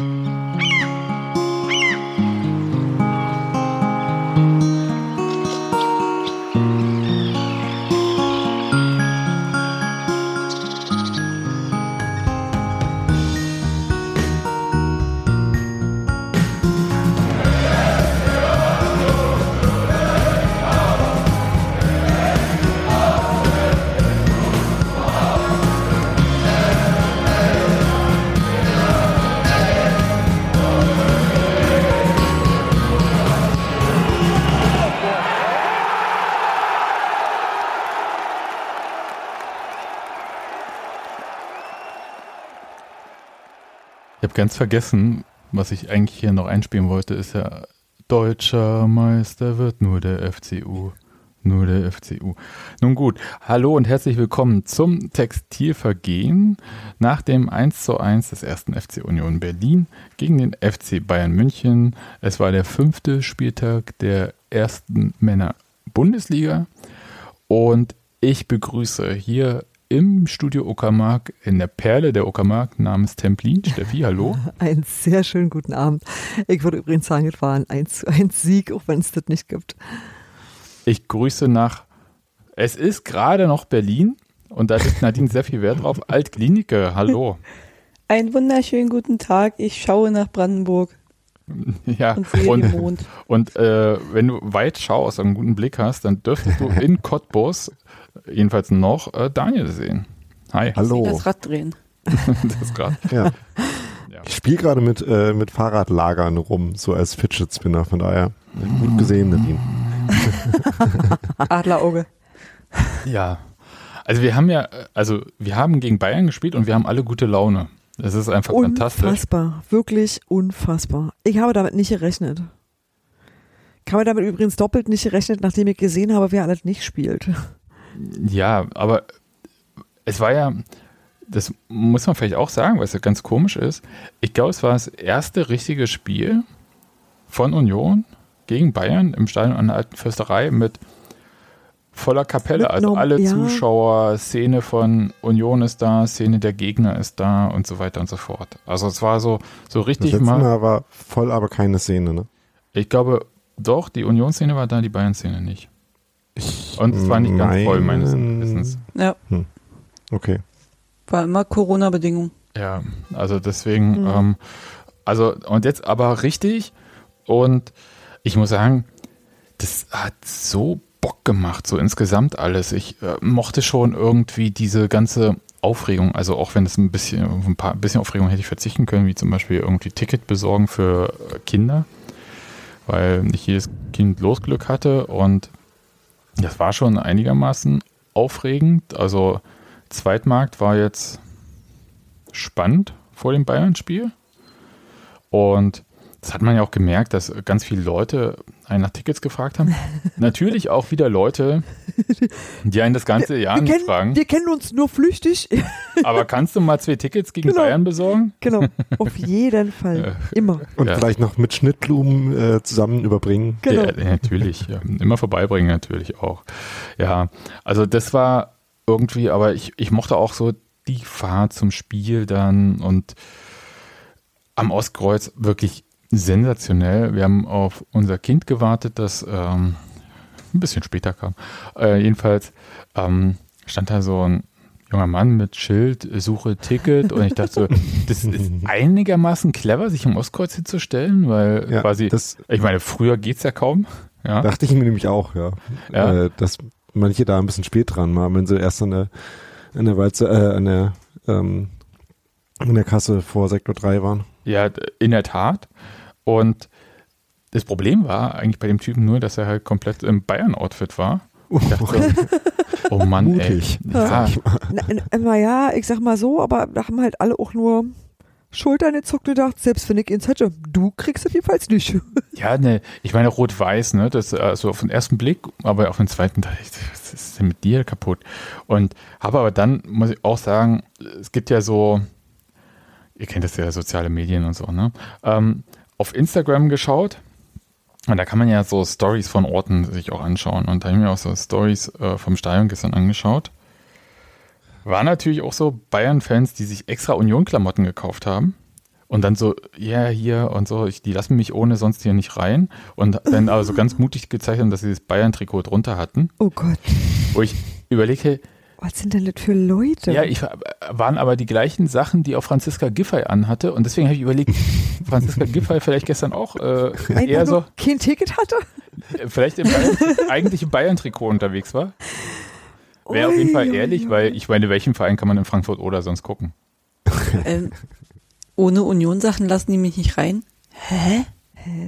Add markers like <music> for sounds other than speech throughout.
Mm-hmm. Ganz vergessen, was ich eigentlich hier noch einspielen wollte, ist ja, deutscher Meister wird nur der FCU. Nur der FCU. Nun gut, hallo und herzlich willkommen zum Textilvergehen nach dem 1 zu 1 des ersten FC Union Berlin gegen den FC Bayern München. Es war der fünfte Spieltag der ersten Männer Bundesliga und ich begrüße hier im Studio Uckermark, in der Perle der Uckermark namens Templin. Steffi, hallo. <laughs> Einen sehr schönen guten Abend. Ich würde übrigens sagen, es war ein 1 zu 1 Sieg, auch wenn es das nicht gibt. Ich grüße nach, es ist gerade noch Berlin und da ist Nadine sehr viel Wert drauf. Altklinike, hallo. <laughs> Einen wunderschönen guten Tag. Ich schaue nach Brandenburg. <laughs> Ja, und, und, und äh, wenn du weit schaust und einen guten Blick hast, dann dürftest du in Cottbus jedenfalls noch äh, Daniel sehen. Hi. Hallo. Das Rad drehen. <laughs> das Rad. <laughs> Ja. ja. Ich spiele gerade mit, äh, mit Fahrradlagern rum, so als Fidget Spinner, von daher gut gesehen, Nadine. <laughs> Adlerauge. Ja. Also wir haben ja, also wir haben gegen Bayern gespielt und wir haben alle gute Laune. Das ist einfach unfassbar, fantastisch. Unfassbar, wirklich unfassbar. Ich habe damit nicht gerechnet. Ich habe damit übrigens doppelt nicht gerechnet, nachdem ich gesehen habe, wer alles nicht spielt. Ja, aber es war ja, das muss man vielleicht auch sagen, was ja ganz komisch ist. Ich glaube, es war das erste richtige Spiel von Union gegen Bayern im Stadion an der Alten Fürsterei mit voller Kapelle. Also alle ja. Zuschauer, Szene von Union ist da, Szene der Gegner ist da und so weiter und so fort. Also es war so, so richtig das mal. Mal war voll, aber keine Szene, ne? Ich glaube, doch, die Union-Szene war da, die Bayern-Szene nicht. Und es war nicht ganz voll, meines Wissens. Ja. Hm. Okay. War immer Corona-Bedingung. Ja, also deswegen, mhm. ähm, also und jetzt aber richtig und ich muss sagen, das hat so Bock gemacht, so insgesamt alles. Ich äh, mochte schon irgendwie diese ganze Aufregung, also auch wenn es ein bisschen, ein paar bisschen Aufregung hätte ich verzichten können, wie zum Beispiel irgendwie Ticket besorgen für Kinder, weil nicht jedes Kind Losglück hatte und das war schon einigermaßen aufregend. Also Zweitmarkt war jetzt spannend vor dem Bayern-Spiel. Und das hat man ja auch gemerkt, dass ganz viele Leute einen nach Tickets gefragt haben. <laughs> Natürlich auch wieder Leute, die einen das ganze Jahr wir, wir nicht fragen. Wir kennen uns nur flüchtig. <laughs> Aber kannst du mal zwei Tickets gegen genau. Bayern besorgen? Genau, <laughs> auf jeden Fall. Immer. Und ja. vielleicht noch mit Schnittblumen äh, zusammen überbringen. Genau. Ja, natürlich. Ja. Immer vorbeibringen natürlich auch. Ja, also das war irgendwie, aber ich, ich mochte auch so die Fahrt zum Spiel dann und am Ostkreuz wirklich sensationell. Wir haben auf unser Kind gewartet, das ähm, ein bisschen später kam. Äh, jedenfalls ähm, stand da so ein junger Mann mit Schild, suche Ticket und ich dachte so, <laughs> das ist einigermaßen clever, sich im Ostkreuz hinzustellen, weil ja, quasi, das, ich meine, früher geht es ja kaum. Ja. Dachte ich mir nämlich auch, ja. ja. Äh, dass manche da ein bisschen spät dran waren, wenn sie erst an der, an der, Walze, äh, an der, ähm, an der Kasse vor Sektor 3 waren. Ja, in der Tat. Und das Problem war eigentlich bei dem Typen nur, dass er halt komplett im Bayern-Outfit war. Und dachte, <laughs> oh Mann, Mutig. ey. Ja. Naja, ich sag mal so, aber da haben halt alle auch nur Schultern gezuckt und gedacht, selbst wenn ich ins hätte, du kriegst es jedenfalls nicht. <laughs> Ja, ne, ich meine rot-weiß, ne, das also auf den ersten Blick, aber auf den zweiten, was ist denn mit dir kaputt? Und habe aber dann, muss ich auch sagen, es gibt ja so, ihr kennt das ja, soziale Medien und so, ne, ähm, auf Instagram geschaut. Und da kann man ja so Stories von Orten sich auch anschauen. Und da habe ich mir auch so Stories äh, vom Stadion gestern angeschaut. War natürlich auch so Bayern-Fans, die sich extra Union-Klamotten gekauft haben. und dann so, ja, yeah, hier und so, ich, die lassen mich ohne sonst hier nicht rein. Und dann aber so ganz mutig gezeichnet, dass sie das Bayern-Trikot drunter hatten. Oh Gott. Wo ich überlege, was sind denn das für Leute? Ja, ich, waren aber die gleichen Sachen, die auch Franziska Giffey anhatte. Und deswegen habe ich überlegt, <laughs> Franziska Giffey vielleicht gestern auch äh, eher so. Kein Ticket hatte? Vielleicht im Bayern, eigentlich im Bayern-Trikot unterwegs war. Wäre auf jeden Fall ehrlich, weil ich meine, welchen Verein kann man in Frankfurt oder sonst gucken? Ähm, ohne Union-Sachen lassen die mich nicht rein. Hä?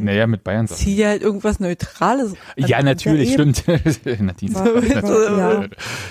Naja, mit Bayern Sachen. Zieh dir halt irgendwas Neutrales. Ja, natürlich, ja, stimmt. <laughs> Nadine. ja.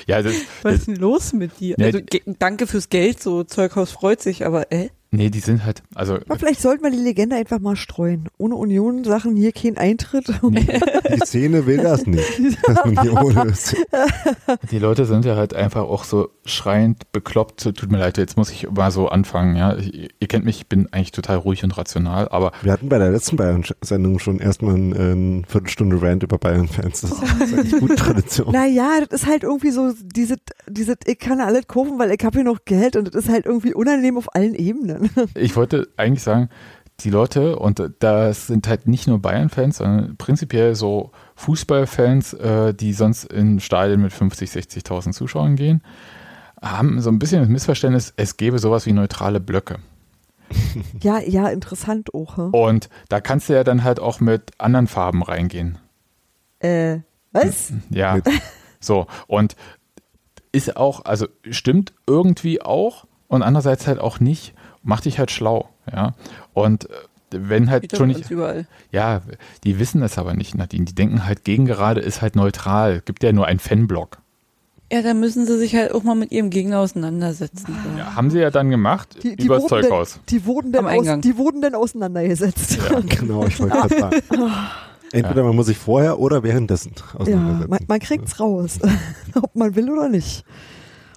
ja das, Was ist denn los mit dir? Also, danke fürs Geld, so Zeughaus freut sich, aber äh? Nee, die sind halt, also. Aber vielleicht sollten wir die Legende einfach mal streuen. Ohne Union Sachen hier kein Eintritt. Nee. <laughs> Die Szene will das nicht. <laughs> <laughs> die Leute sind ja halt einfach auch so schreiend bekloppt. Tut mir leid, jetzt muss ich mal so anfangen, ja. Ich, ihr kennt mich, ich bin eigentlich total ruhig und rational, aber. Wir hatten bei der letzten Bayern-Sendung schon erstmal eine, eine Viertelstunde Rant über Bayern-Fans. Das ist eigentlich gute Tradition. Naja, das ist halt irgendwie so, diese, diese, ich kann alles kaufen, weil ich habe hier noch Geld und das ist halt irgendwie unangenehm auf allen Ebenen. <laughs> Ich wollte eigentlich sagen, die Leute, und das sind halt nicht nur Bayern-Fans, sondern prinzipiell so Fußballfans, äh, die sonst in Stadien mit 50, 60.000 Zuschauern gehen, haben so ein bisschen das Missverständnis, es gäbe sowas wie neutrale Blöcke. <laughs> Ja, ja, interessant auch. Hm? Und da kannst du ja dann halt auch mit anderen Farben reingehen. Äh, was? Ja, so. Und ist auch, also stimmt irgendwie auch und andererseits halt auch nicht mach dich halt schlau, ja. Und äh, wenn halt schon nicht. Überall. Ja, die wissen es aber nicht, Nadine. Die denken halt, gegen gerade ist halt neutral. Gibt ja nur einen Fanblock. Ja, dann müssen sie sich halt auch mal mit ihrem Gegner auseinandersetzen. Ja, haben sie ja dann gemacht, die, die übers Zeughaus. Denn, die, wurden dann aus, die wurden dann auseinandergesetzt. Ja, <laughs> genau, ich wollte gerade sagen. <laughs> Entweder man muss sich vorher oder währenddessen auseinandersetzen. Ja, man, man kriegt's raus, <laughs> ob man will oder nicht.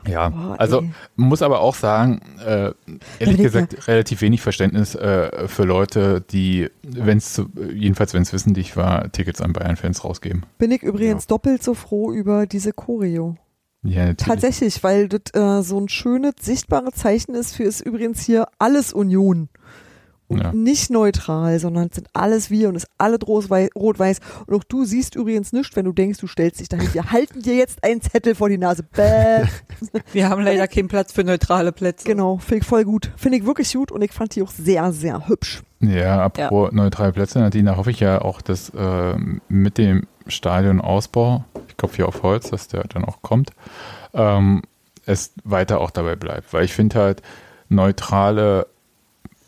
Ja, Boah, also muss aber auch sagen, äh, ehrlich ja, gesagt, ja. relativ wenig Verständnis äh, für Leute, die, wenn es jedenfalls wenn es wissentlich war, Tickets an Bayern-Fans rausgeben. Bin ich übrigens ja. doppelt so froh über diese Choreo. Ja, natürlich. Tatsächlich, weil das äh, so ein schönes, sichtbares Zeichen ist für ist übrigens hier alles Union ja. nicht neutral, sondern es sind alles wir und es ist alles rot-weiß. Und auch du siehst übrigens nichts, wenn du denkst, du stellst dich dahin. Wir halten dir jetzt einen Zettel vor die Nase. Bäh. <laughs> Wir haben leider keinen Platz für neutrale Plätze. Genau, finde ich voll gut. Finde ich wirklich gut und ich fand die auch sehr, sehr hübsch. Ja, apropos ja. neutrale Plätze, Nadine, da hoffe ich ja auch, dass äh, mit dem Stadionausbau, ich klopfe hier auf Holz, dass der dann auch kommt, ähm, es weiter auch dabei bleibt. Weil ich finde halt, neutrale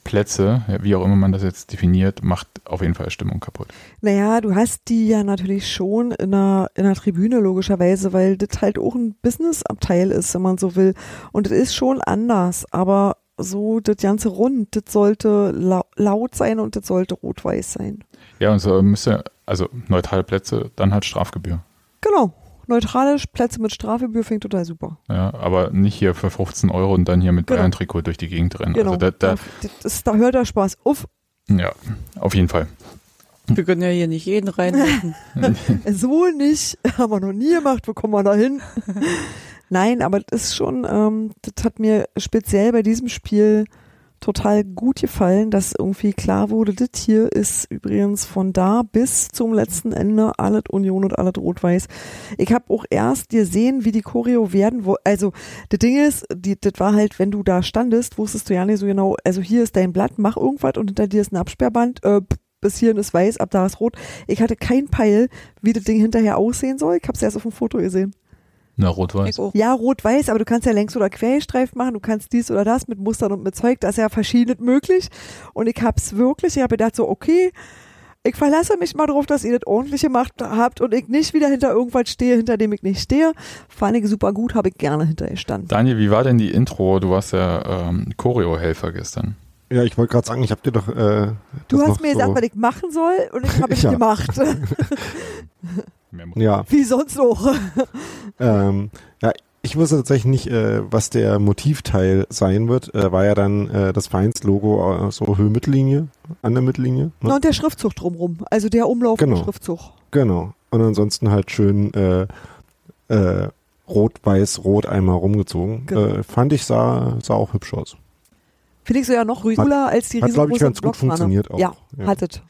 Plätze, wie auch immer man das jetzt definiert, macht auf jeden Fall Stimmung kaputt. Naja, du hast die ja natürlich schon in einer, in einer Tribüne logischerweise, weil das halt auch ein Businessabteil ist, wenn man so will. Und es ist schon anders, aber so das ganze Rund, das sollte laut sein und das sollte rot-weiß sein. Ja, und so müsste, also neutrale Plätze, dann halt Strafgebühr. Genau neutrale Plätze mit Strafgebühr finde ich total super. Ja, aber nicht hier für 15 Euro und dann hier mit genau. Bayern-Trikot durch die Gegend rennen. Genau. Also da, da, das, da hört der Spaß auf. Ja, auf jeden Fall. Wir können ja hier nicht jeden reinlassen. <laughs> so nicht. <laughs> Haben wir noch nie gemacht. Wo kommen wir da hin? <laughs> Nein, aber das ist schon, ähm, das hat mir speziell bei diesem Spiel total gut gefallen, dass irgendwie klar wurde, das hier ist übrigens von da bis zum letzten Ende alles Union und alles Rot-Weiß. Ich habe auch erst gesehen, wie die Choreo werden, wo, also das Ding ist, das war halt, wenn du da standest, wusstest du ja nicht so genau, also hier ist dein Blatt, mach irgendwas und hinter dir ist ein Absperrband, äh, bis hierhin ist weiß, ab da ist rot. Ich hatte kein Peil, wie das Ding hinterher aussehen soll. Ich habe es erst auf dem Foto gesehen. Na, rot-weiß. Ja, rot-weiß, aber du kannst ja längs- oder querstreifen machen, du kannst dies oder das mit Mustern und mit Zeug, das ist ja verschiedenes möglich. Und ich hab's wirklich, ich habe gedacht so, okay, ich verlasse mich mal drauf, dass ihr das ordentliche macht habt und ich nicht wieder hinter irgendwas stehe, hinter dem ich nicht stehe. Fand ich super gut, habe ich gerne hinter ihr standen. Daniel, wie war denn die Intro? Du warst ja ähm, Choreo-Helfer gestern. Ja, ich wollte gerade sagen, ich habe dir doch. Äh, du hast mir so gesagt, was ich machen soll und ich habe <laughs> es ja. gemacht. <laughs> ja. Wie sonst auch. <laughs> ähm, ja, ich wusste tatsächlich nicht, äh, was der Motivteil sein wird. Äh, war ja dann äh, das Vereinslogo äh, so Höhe-Mittellinie, an der Mittellinie. Ne? Ja, und der Schriftzug drumrum, also der Umlauf genau. Schriftzug. Genau. Und ansonsten halt schön äh, äh, rot-weiß-rot einmal rumgezogen. Genau. Äh, fand ich, sah, sah auch hübsch aus. Finde ich so ja noch cooler als die Hat, glaube ich, ganz gut funktioniert auch. Ja, ja. hattet.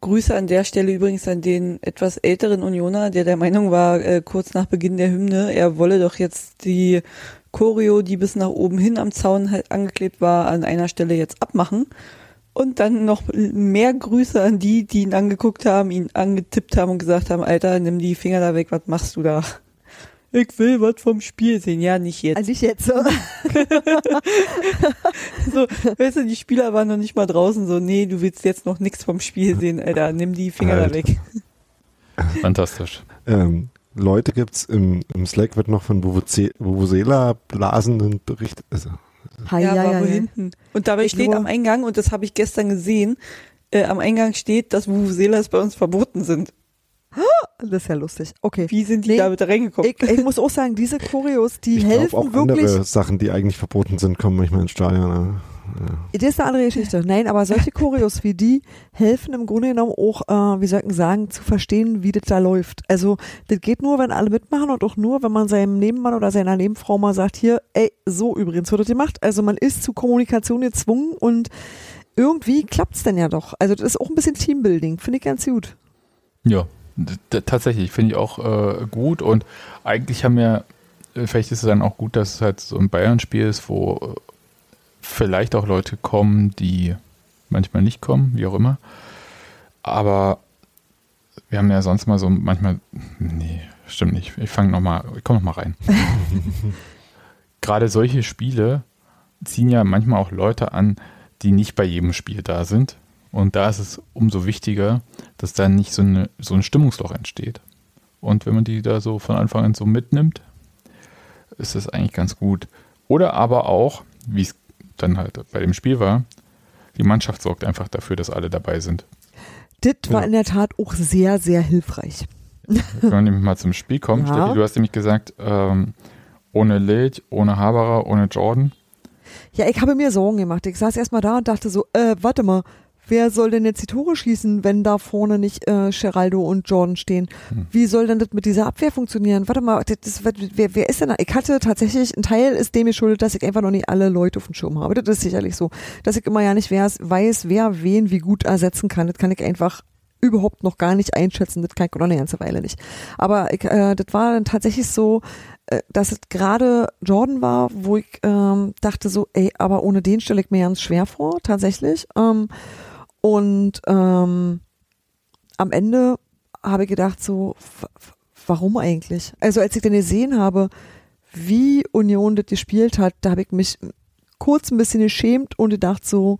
Grüße an der Stelle übrigens an den etwas älteren Unioner, der der Meinung war, äh, kurz nach Beginn der Hymne, er wolle doch jetzt die Choreo, die bis nach oben hin am Zaun halt angeklebt war, an einer Stelle jetzt abmachen. Und dann noch mehr Grüße an die, die ihn angeguckt haben, ihn angetippt haben und gesagt haben, Alter, nimm die Finger da weg, was machst du da? Ich will was vom Spiel sehen. Ja, nicht jetzt. Also nicht jetzt. So. <laughs> so, weißt du, die Spieler waren noch nicht mal draußen so, nee, du willst jetzt noch nichts vom Spiel sehen, Alter, nimm die Finger Alter. da weg. <laughs> Fantastisch. Ähm, Leute gibt's im, im Slack wird noch von Vuvuzela blasenden berichtet. Also, Hi, ja, ja, ja, hinten. Und dabei ich steht am Eingang, und das habe ich gestern gesehen, äh, am Eingang steht, dass Vuvuzelas bei uns verboten sind. Das ist ja lustig. Okay. Wie sind die nee, da bitte reingekommen? Ich, ich, muss auch sagen, diese Choreos, die <laughs> ich helfen auch wirklich. Andere Sachen, die eigentlich verboten sind, kommen manchmal ins Stadion. Ja. Das ist eine andere Geschichte. Nein, aber solche Choreos wie die helfen im Grunde genommen auch, äh, wie soll ich sagen, zu verstehen, wie das da läuft. Also, das geht nur, wenn alle mitmachen und auch nur, wenn man seinem Nebenmann oder seiner Nebenfrau mal sagt, hier, ey, so übrigens wird das gemacht. Also, man ist zu Kommunikation gezwungen und irgendwie klappt es dann ja doch. Also, das ist auch ein bisschen Teambuilding. Finde ich ganz gut. Ja, tatsächlich, finde ich auch äh, gut und eigentlich haben wir, äh, vielleicht ist es dann auch gut, dass es halt so ein Bayern-Spiel ist, wo äh, vielleicht auch Leute kommen, die manchmal nicht kommen, wie auch immer. Aber wir haben ja sonst mal so manchmal, nee, stimmt nicht. Ich fange nochmal, ich komme nochmal rein. <laughs> Gerade solche Spiele ziehen ja manchmal auch Leute an, die nicht bei jedem Spiel da sind. Und da ist es umso wichtiger, dass da nicht so, eine, so ein Stimmungsloch entsteht. Und wenn man die da so von Anfang an so mitnimmt, ist das eigentlich ganz gut. Oder aber auch, wie es dann halt bei dem Spiel war, die Mannschaft sorgt einfach dafür, dass alle dabei sind. Das war in der Tat auch sehr, sehr hilfreich. Wenn wir nämlich mal zum Spiel kommen, ja. Steffi, du hast nämlich gesagt, ähm, ohne Late, ohne Haberer, ohne Jordan. Ja, ich habe mir Sorgen gemacht. Ich saß erstmal da und dachte so, äh, warte mal, wer soll denn jetzt die Tore schießen, wenn da vorne nicht äh, Geraldo und Jordan stehen? Hm. Wie soll denn das mit dieser Abwehr funktionieren? Warte mal, das, wer, wer ist denn da? Ich hatte tatsächlich, ein Teil ist dem geschuldet, dass ich einfach noch nicht alle Leute auf dem Schirm habe. Das ist sicherlich so. Dass ich immer ja nicht weiß, wer wen wie gut ersetzen kann. Das kann ich einfach überhaupt noch gar nicht einschätzen. Das kann ich noch eine ganze Weile nicht. Aber ich, äh, das war dann tatsächlich so, äh, dass es gerade Jordan war, wo ich ähm, dachte so, ey, aber ohne den stelle ich mir ganz schwer vor, tatsächlich. Ähm, und ähm, am Ende habe ich gedacht, so, warum eigentlich? Also als ich dann gesehen habe, wie Union das gespielt hat, da habe ich mich kurz ein bisschen geschämt und gedacht so,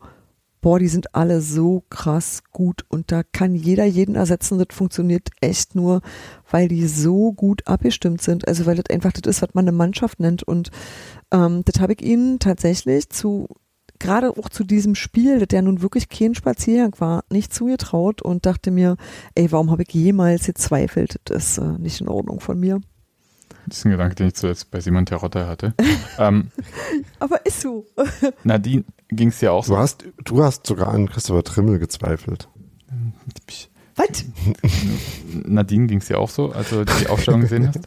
boah, die sind alle so krass gut und da kann jeder jeden ersetzen. Das funktioniert echt nur, weil die so gut abgestimmt sind. Also weil das einfach das ist, was man eine Mannschaft nennt. Und ähm, das habe ich ihnen tatsächlich zu gerade auch zu diesem Spiel, das ja nun wirklich kein Spaziergang war, nicht zugetraut und dachte mir, ey, warum habe ich jemals gezweifelt? Das ist äh, nicht in Ordnung von mir. Das ist ein Gedanke, den ich zuletzt bei Simon Terotta hatte. <laughs> ähm, Aber ist so. <laughs> Nadine ging es ja auch so. Du hast, du hast sogar an Christopher Trimmel gezweifelt. Was? <laughs> Nadine ging es ja auch so, als du die Aufstellung gesehen hast.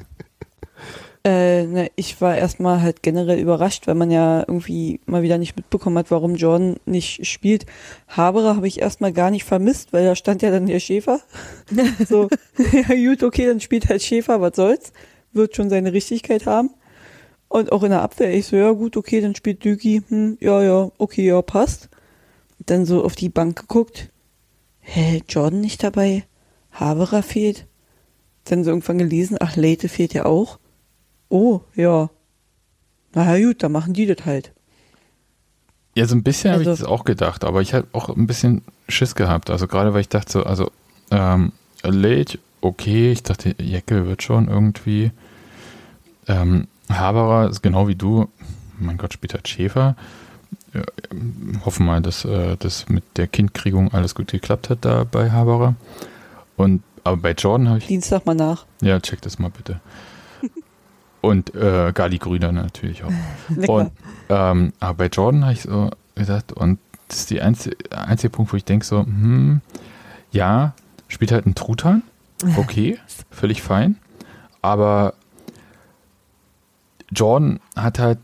Äh, ne, ich war erstmal halt generell überrascht, weil man ja irgendwie mal wieder nicht mitbekommen hat, warum Jordan nicht spielt. Haberer habe ich erstmal gar nicht vermisst, weil da stand ja dann der Schäfer. <laughs> so, ja gut, okay, dann spielt halt Schäfer, was soll's. Wird schon seine Richtigkeit haben. Und auch in der Abwehr, ich so, ja gut, okay, dann spielt Düki, hm, ja, ja, okay, ja, passt. Dann so auf die Bank geguckt. Hä, Jordan nicht dabei? Haberer fehlt? Dann so irgendwann gelesen, ach, Leite fehlt ja auch oh, ja, na ja, gut, dann machen die das halt. Ja, so ein bisschen also, habe ich das auch gedacht, aber ich habe auch ein bisschen Schiss gehabt. Also gerade weil ich dachte so, also ähm, Late, okay, ich dachte, Jeckel wird schon irgendwie. Ähm, Haberer ist genau wie du, mein Gott, spielt halt Schäfer. Ja, hoffen mal, dass äh, das mit der Kindkriegung alles gut geklappt hat da bei Haberer. Und aber bei Jordan habe ich. Dienstag mal nach. Ja, check das mal bitte. Und äh, Gali Grüner natürlich auch. <laughs> und, ähm, aber bei Jordan habe ich so gesagt, und das ist der einzige, einzige Punkt, wo ich denke so, hm, ja, spielt halt ein Truthahn, okay, völlig fein, aber Jordan hat halt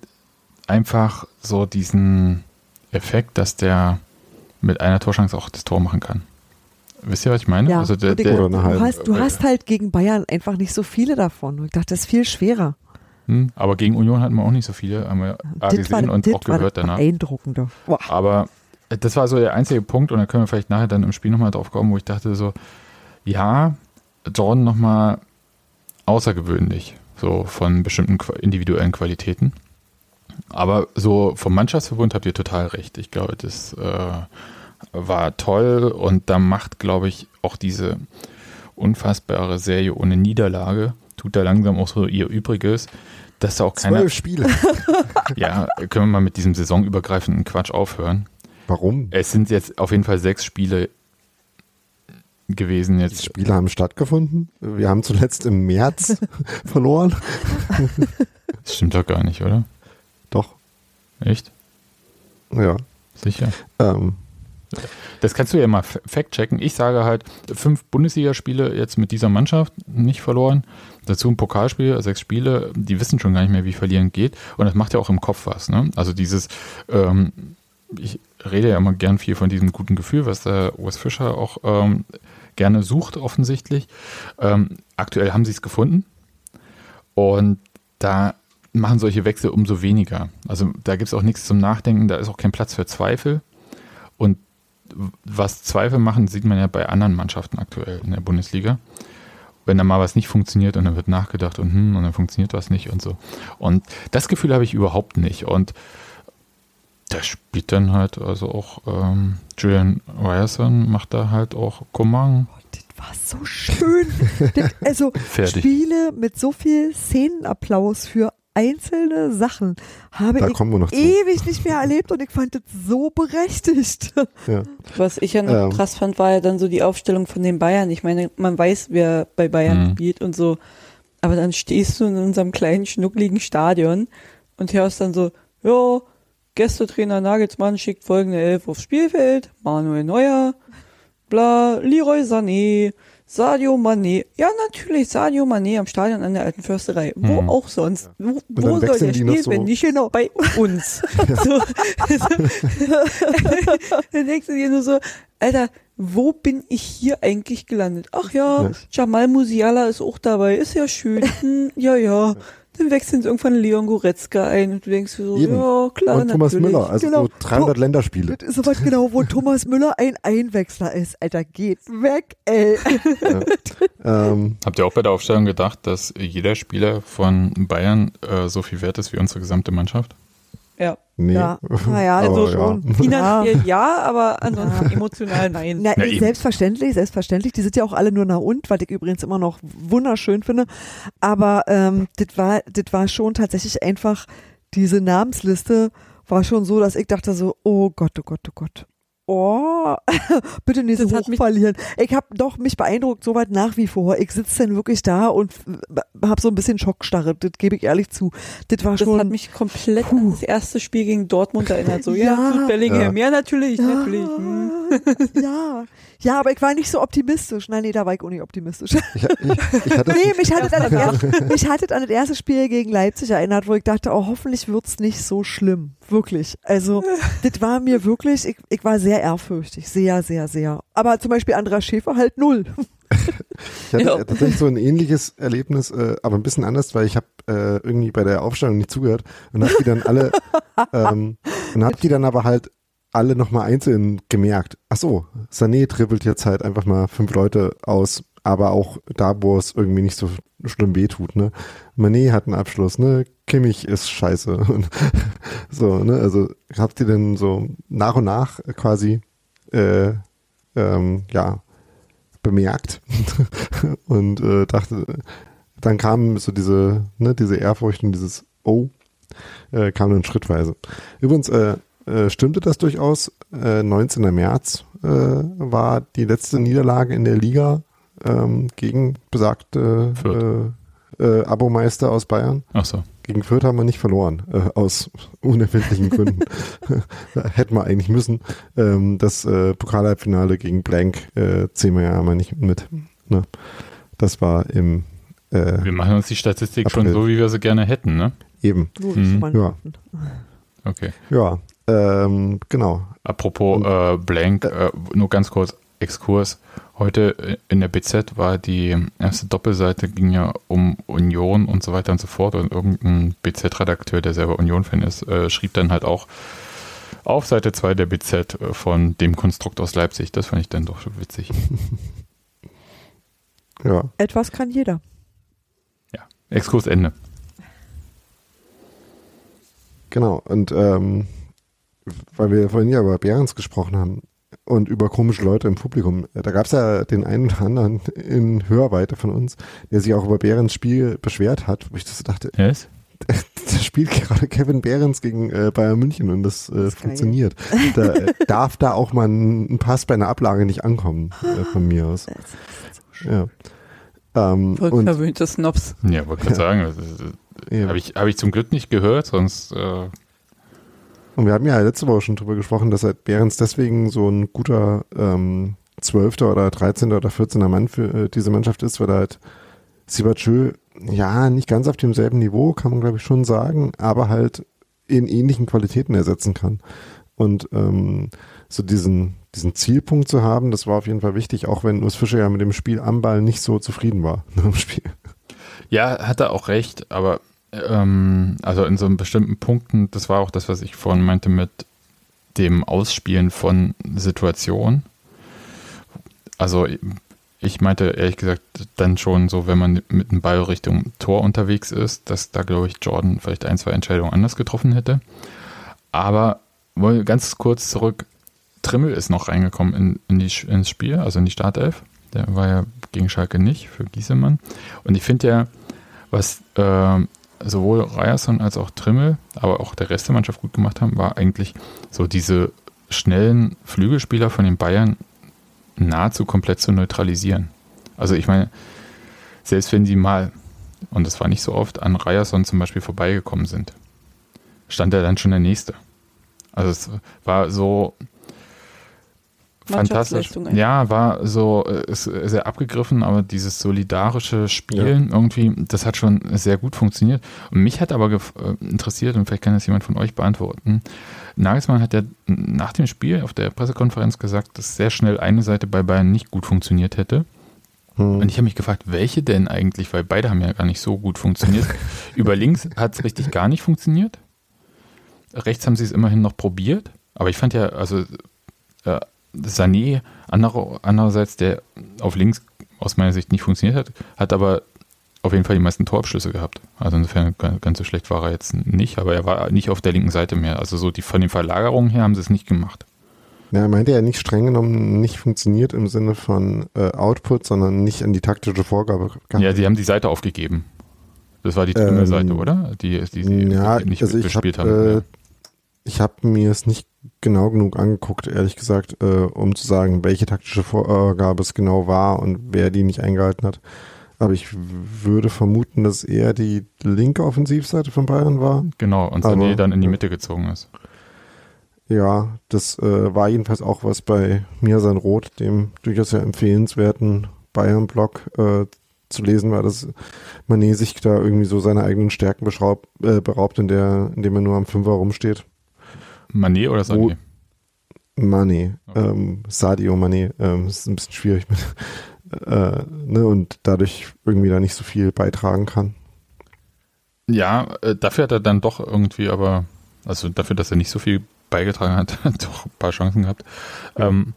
einfach so diesen, Effekt, dass der mit einer Torschance auch das Tor machen kann. Wisst ihr, was ich meine? Ja, also der, der, du, hast, du hast halt gegen Bayern einfach nicht so viele davon. Und ich dachte, das ist viel schwerer. Hm, aber gegen Union hatten wir auch nicht so viele, haben wir Das war, gesehen und das auch war gehört danach. Beeindruckende. Boah. Aber äh, das war so der einzige Punkt und da können wir vielleicht nachher dann im Spiel nochmal drauf kommen, wo ich dachte so, ja, Jordan nochmal außergewöhnlich, so von bestimmten individuellen Qualitäten. Aber so vom Mannschaftsverbund habt ihr total recht. Ich glaube, das äh, war toll und da macht, glaube ich, auch diese unfassbare Serie ohne Niederlage, tut da langsam auch so ihr Übriges, dass da auch keiner, Zwölf Spiele. <laughs> ja, können wir mal mit diesem saisonübergreifenden Quatsch aufhören. Warum? Es sind jetzt auf jeden Fall sechs Spiele gewesen Die jetzt. Spiele haben stattgefunden. Wir haben zuletzt im März <laughs> verloren. Das stimmt doch gar nicht, oder? Doch, Echt? ja. Sicher. Ähm, Das kannst du ja mal fact-checken. Ich sage halt, fünf Bundesligaspiele jetzt mit dieser Mannschaft nicht verloren. Dazu ein Pokalspiel, sechs Spiele, die wissen schon gar nicht mehr, wie verlieren geht. Und das macht ja auch im Kopf was. Ne? Also dieses, ähm, ich rede ja immer gern viel von diesem guten Gefühl, was der Urs Fischer auch ähm, gerne sucht, offensichtlich. Ähm, aktuell haben sie es gefunden. Und da machen solche Wechsel umso weniger. Also da gibt es auch nichts zum Nachdenken, da ist auch kein Platz für Zweifel. Und was Zweifel machen, sieht man ja bei anderen Mannschaften aktuell in der Bundesliga. Wenn da mal was nicht funktioniert und dann wird nachgedacht und hm, und dann funktioniert was nicht und so. Und das Gefühl habe ich überhaupt nicht. Und da spielt dann halt also auch ähm, Julian Ryerson macht da halt auch Coman Das war so schön. <laughs> das, also fertig. Spiele mit so viel Szenenapplaus für einzelne Sachen habe da ich kommen wir noch zu. ewig nicht mehr erlebt und ich fand das so berechtigt. Ja. Was ich ja noch Ähm. krass fand, war ja dann so die Aufstellung von den Bayern. Ich meine, man weiß, wer bei Bayern Mhm. spielt und so. Aber dann stehst du in unserem kleinen, schnuckligen Stadion und hörst dann so, ja, Gästetrainer Nagelsmann schickt folgende Elf aufs Spielfeld. Manuel Neuer, bla, Leroy Sané, Sadio Mané. Ja, natürlich, Sadio Mané am Stadion an der Alten Försterei. Wo Mhm. auch sonst. Wo, wo soll der spielen, so- wenn nicht genau bei uns? <laughs> <laughs> so, <laughs> dann denkst du dir nur so, Alter, wo bin ich hier eigentlich gelandet? Ach ja, Ja. Jamal Musiala ist auch dabei, ist ja schön. Hm, ja, ja. Dann wechseln sie irgendwann Leon Goretzka ein und du denkst so, Eben. ja, klar, Und Thomas natürlich. Müller, also Genau. so 300 Länderspiele. Das ist sowas genau, wo Thomas Müller ein Einwechsler ist. Alter, geht weg, ey. <laughs> Ähm, Habt ihr auch bei der Aufstellung gedacht, dass jeder Spieler von Bayern äh, so viel wert ist wie unsere gesamte Mannschaft? Ja. nee. Ja, naja, Aber also ja. schon. <laughs> Finanziell ja, aber ansonsten emotional nein. Na, eben. selbstverständlich, selbstverständlich. Die sind ja auch alle nur nach und, was ich übrigens immer noch wunderschön finde. Aber ähm, das war, das war schon tatsächlich einfach, diese Namensliste war schon so, dass ich dachte so, oh Gott, oh Gott, oh Gott. Oh, <laughs> bitte nicht Das so hat hoch mich- verlieren. Ich habe doch mich beeindruckt, soweit nach wie vor. Ich sitze dann wirklich da und habe so ein bisschen Schockstarre, das gebe ich ehrlich zu. Das war Das schon. hat mich komplett an das erste Spiel gegen Dortmund erinnert. So, ja, Ja. Bellingham, Ja. ja, natürlich, ja, natürlich. Hm. <laughs> ja, ja, aber ich war nicht so optimistisch. Nein, nee, da war ich auch nicht optimistisch. Ich, ich, ich hatte Nee, mich hat, es an das Erst erste, mich hat es an das erste Spiel gegen Leipzig erinnert, wo ich dachte, oh, hoffentlich wird's nicht so schlimm. Wirklich. Also, das war mir wirklich, ich, ich war sehr ehrfürchtig. Sehr, sehr, sehr. Aber zum Beispiel Andreas Schäfer halt null. Ich hatte <laughs> Ja. tatsächlich so ein ähnliches Erlebnis, äh, aber ein bisschen anders, weil ich habe äh, irgendwie bei der Aufstellung nicht zugehört und habe die dann alle <laughs> ähm, und habe die dann aber halt alle nochmal einzeln gemerkt. Ach so, Sané dribbelt jetzt halt einfach mal fünf Leute aus, aber auch da, wo es irgendwie nicht so schlimm wehtut, ne? Mané hat einen Abschluss, ne? Kimmich ist scheiße. <laughs> So, ne? Also habt ihr denn so nach und nach quasi äh, ähm, ja bemerkt <laughs> und äh, dachte, dann kam so diese, ne, diese Ehrfurcht und dieses Oh, äh, kam dann schrittweise. Übrigens äh, äh, stimmte das durchaus. Äh, 19. März äh, war die letzte Niederlage in der Liga ähm, gegen besagte äh, äh, Abomeister aus Bayern. Ach so. Gegen Fürth haben wir nicht verloren, äh, aus unerfindlichen Gründen. <laughs> Hätten wir eigentlich müssen. Ähm, das äh, Pokalhalbfinale gegen Blank äh, zählen wir ja mal nicht mit. Ne? Das war im äh, Wir machen uns die Statistik schon April. so, wie wir sie gerne hätten, ne? eben. So Mhm. Ja. Okay. Ja. Ähm, genau. Apropos äh, Blank, äh, nur ganz kurz Exkurs. Heute in der BZ war die erste Doppelseite, ging ja um Union und so weiter und so fort. Und irgendein BZ-Redakteur, der selber Union-Fan ist, äh, schrieb dann halt auch auf Seite 2 der BZ äh, von dem Konstrukt aus Leipzig. Das fand ich dann doch schon witzig. <laughs> Ja. Etwas kann jeder. Ja, Exkurs Ende. Genau. Und ähm, weil wir vorhin ja über Behrens gesprochen haben und über komische Leute im Publikum, äh, da gab es ja den einen oder anderen in Hörweite von uns, der sich auch über Behrens Spiel beschwert hat, wo ich das so dachte, Yes? <laughs> da spielt gerade Kevin Behrens gegen äh, Bayern München und das, äh, Das funktioniert. Da äh, <laughs> darf da auch mal ein, ein Pass bei einer Ablage nicht ankommen, äh, von mir aus. Ja. Ähm, Voll verwöhnte Snobs. Ja, wollte gerade sagen, das ja. habe ich, hab ich zum Glück nicht gehört, sonst äh, Und wir haben ja letzte Woche schon drüber gesprochen, dass halt Behrens deswegen so ein guter ähm, 12. oder 13. oder 14. Mann für äh, diese Mannschaft ist, weil er halt Sibachö, ja, nicht ganz auf demselben Niveau, kann man glaube ich schon sagen, aber halt in ähnlichen Qualitäten ersetzen kann. Und ähm, so diesen, diesen Zielpunkt zu haben, das war auf jeden Fall wichtig, auch wenn Urs Fischer ja mit dem Spiel am Ball nicht so zufrieden war <laughs> nach dem Spiel. Ja, hat er auch recht, aber ähm, also in so bestimmten Punkten, das war auch das, was ich vorhin meinte mit dem Ausspielen von Situationen. Also ich meinte ehrlich gesagt dann schon so, wenn man mit dem Ball Richtung Tor unterwegs ist, dass da glaube ich Jordan vielleicht ein, zwei Entscheidungen anders getroffen hätte. Aber ganz kurz zurück, Trimmel ist noch reingekommen in, in die, ins Spiel, also in die Startelf. Der war ja gegen Schalke nicht, für Giesemann. Und ich finde ja, was äh, sowohl Ryerson als auch Trimmel, aber auch der Rest der Mannschaft gut gemacht haben, war eigentlich so diese schnellen Flügelspieler von den Bayern nahezu komplett zu neutralisieren. Also ich meine, selbst wenn sie mal, und das war nicht so oft, an Ryerson zum Beispiel vorbeigekommen sind, stand er dann schon der Nächste. Also es war so fantastisch. Ja, war so äh, ist sehr abgegriffen, aber dieses solidarische Spielen irgendwie, das hat schon sehr gut funktioniert. Und mich hat aber äh, interessiert, und vielleicht kann das jemand von euch beantworten, Nagelsmann hat ja nach dem Spiel auf der Pressekonferenz gesagt, dass sehr schnell eine Seite bei Bayern nicht gut funktioniert hätte. Hm. Und ich habe mich gefragt, welche denn eigentlich, weil beide haben ja gar nicht so gut funktioniert. <laughs> Über links hat es richtig gar nicht funktioniert. Rechts haben sie es immerhin noch probiert. Aber ich fand ja, also äh, Sané andere, andererseits, der auf links aus meiner Sicht nicht funktioniert hat, hat aber auf jeden Fall die meisten Torabschlüsse gehabt. Also insofern ga- ganz so schlecht war er jetzt nicht, aber er war nicht auf der linken Seite mehr. Also so die von den Verlagerungen her haben sie es nicht gemacht. Ja, er meinte ja nicht streng genommen nicht funktioniert im Sinne von äh, Output, sondern nicht an die taktische Vorgabe. Ja, sie haben die Seite aufgegeben. Das war die Ähm, Trimmel-Seite, oder? Die, die sie ja, nicht also gespielt habe haben. äh, ich habe mir es nicht genau genug angeguckt, ehrlich gesagt, äh, um zu sagen, welche taktische Vorgabe es genau war und wer die nicht eingehalten hat. Aber ich würde vermuten, dass eher die linke Offensivseite von Bayern war. Genau, und Sané dann in die Mitte gezogen ist. Ja, das äh, war jedenfalls auch was bei Mirsan Roth, dem durchaus ja empfehlenswerten Bayern-Blog äh, zu lesen war, dass Mané sich da irgendwie so seine eigenen Stärken äh, beraubt, in der, indem er nur am Fünfer rumsteht. Mané oder Sané? Mané, Okay. ähm, Sadio Mané, ähm, ist ein bisschen schwierig mit, <laughs> äh, ne, und dadurch irgendwie da nicht so viel beitragen kann. Ja, äh, dafür hat er dann doch irgendwie, aber, also dafür, dass er nicht so viel beigetragen hat, <laughs> doch ein paar Chancen gehabt. Ähm,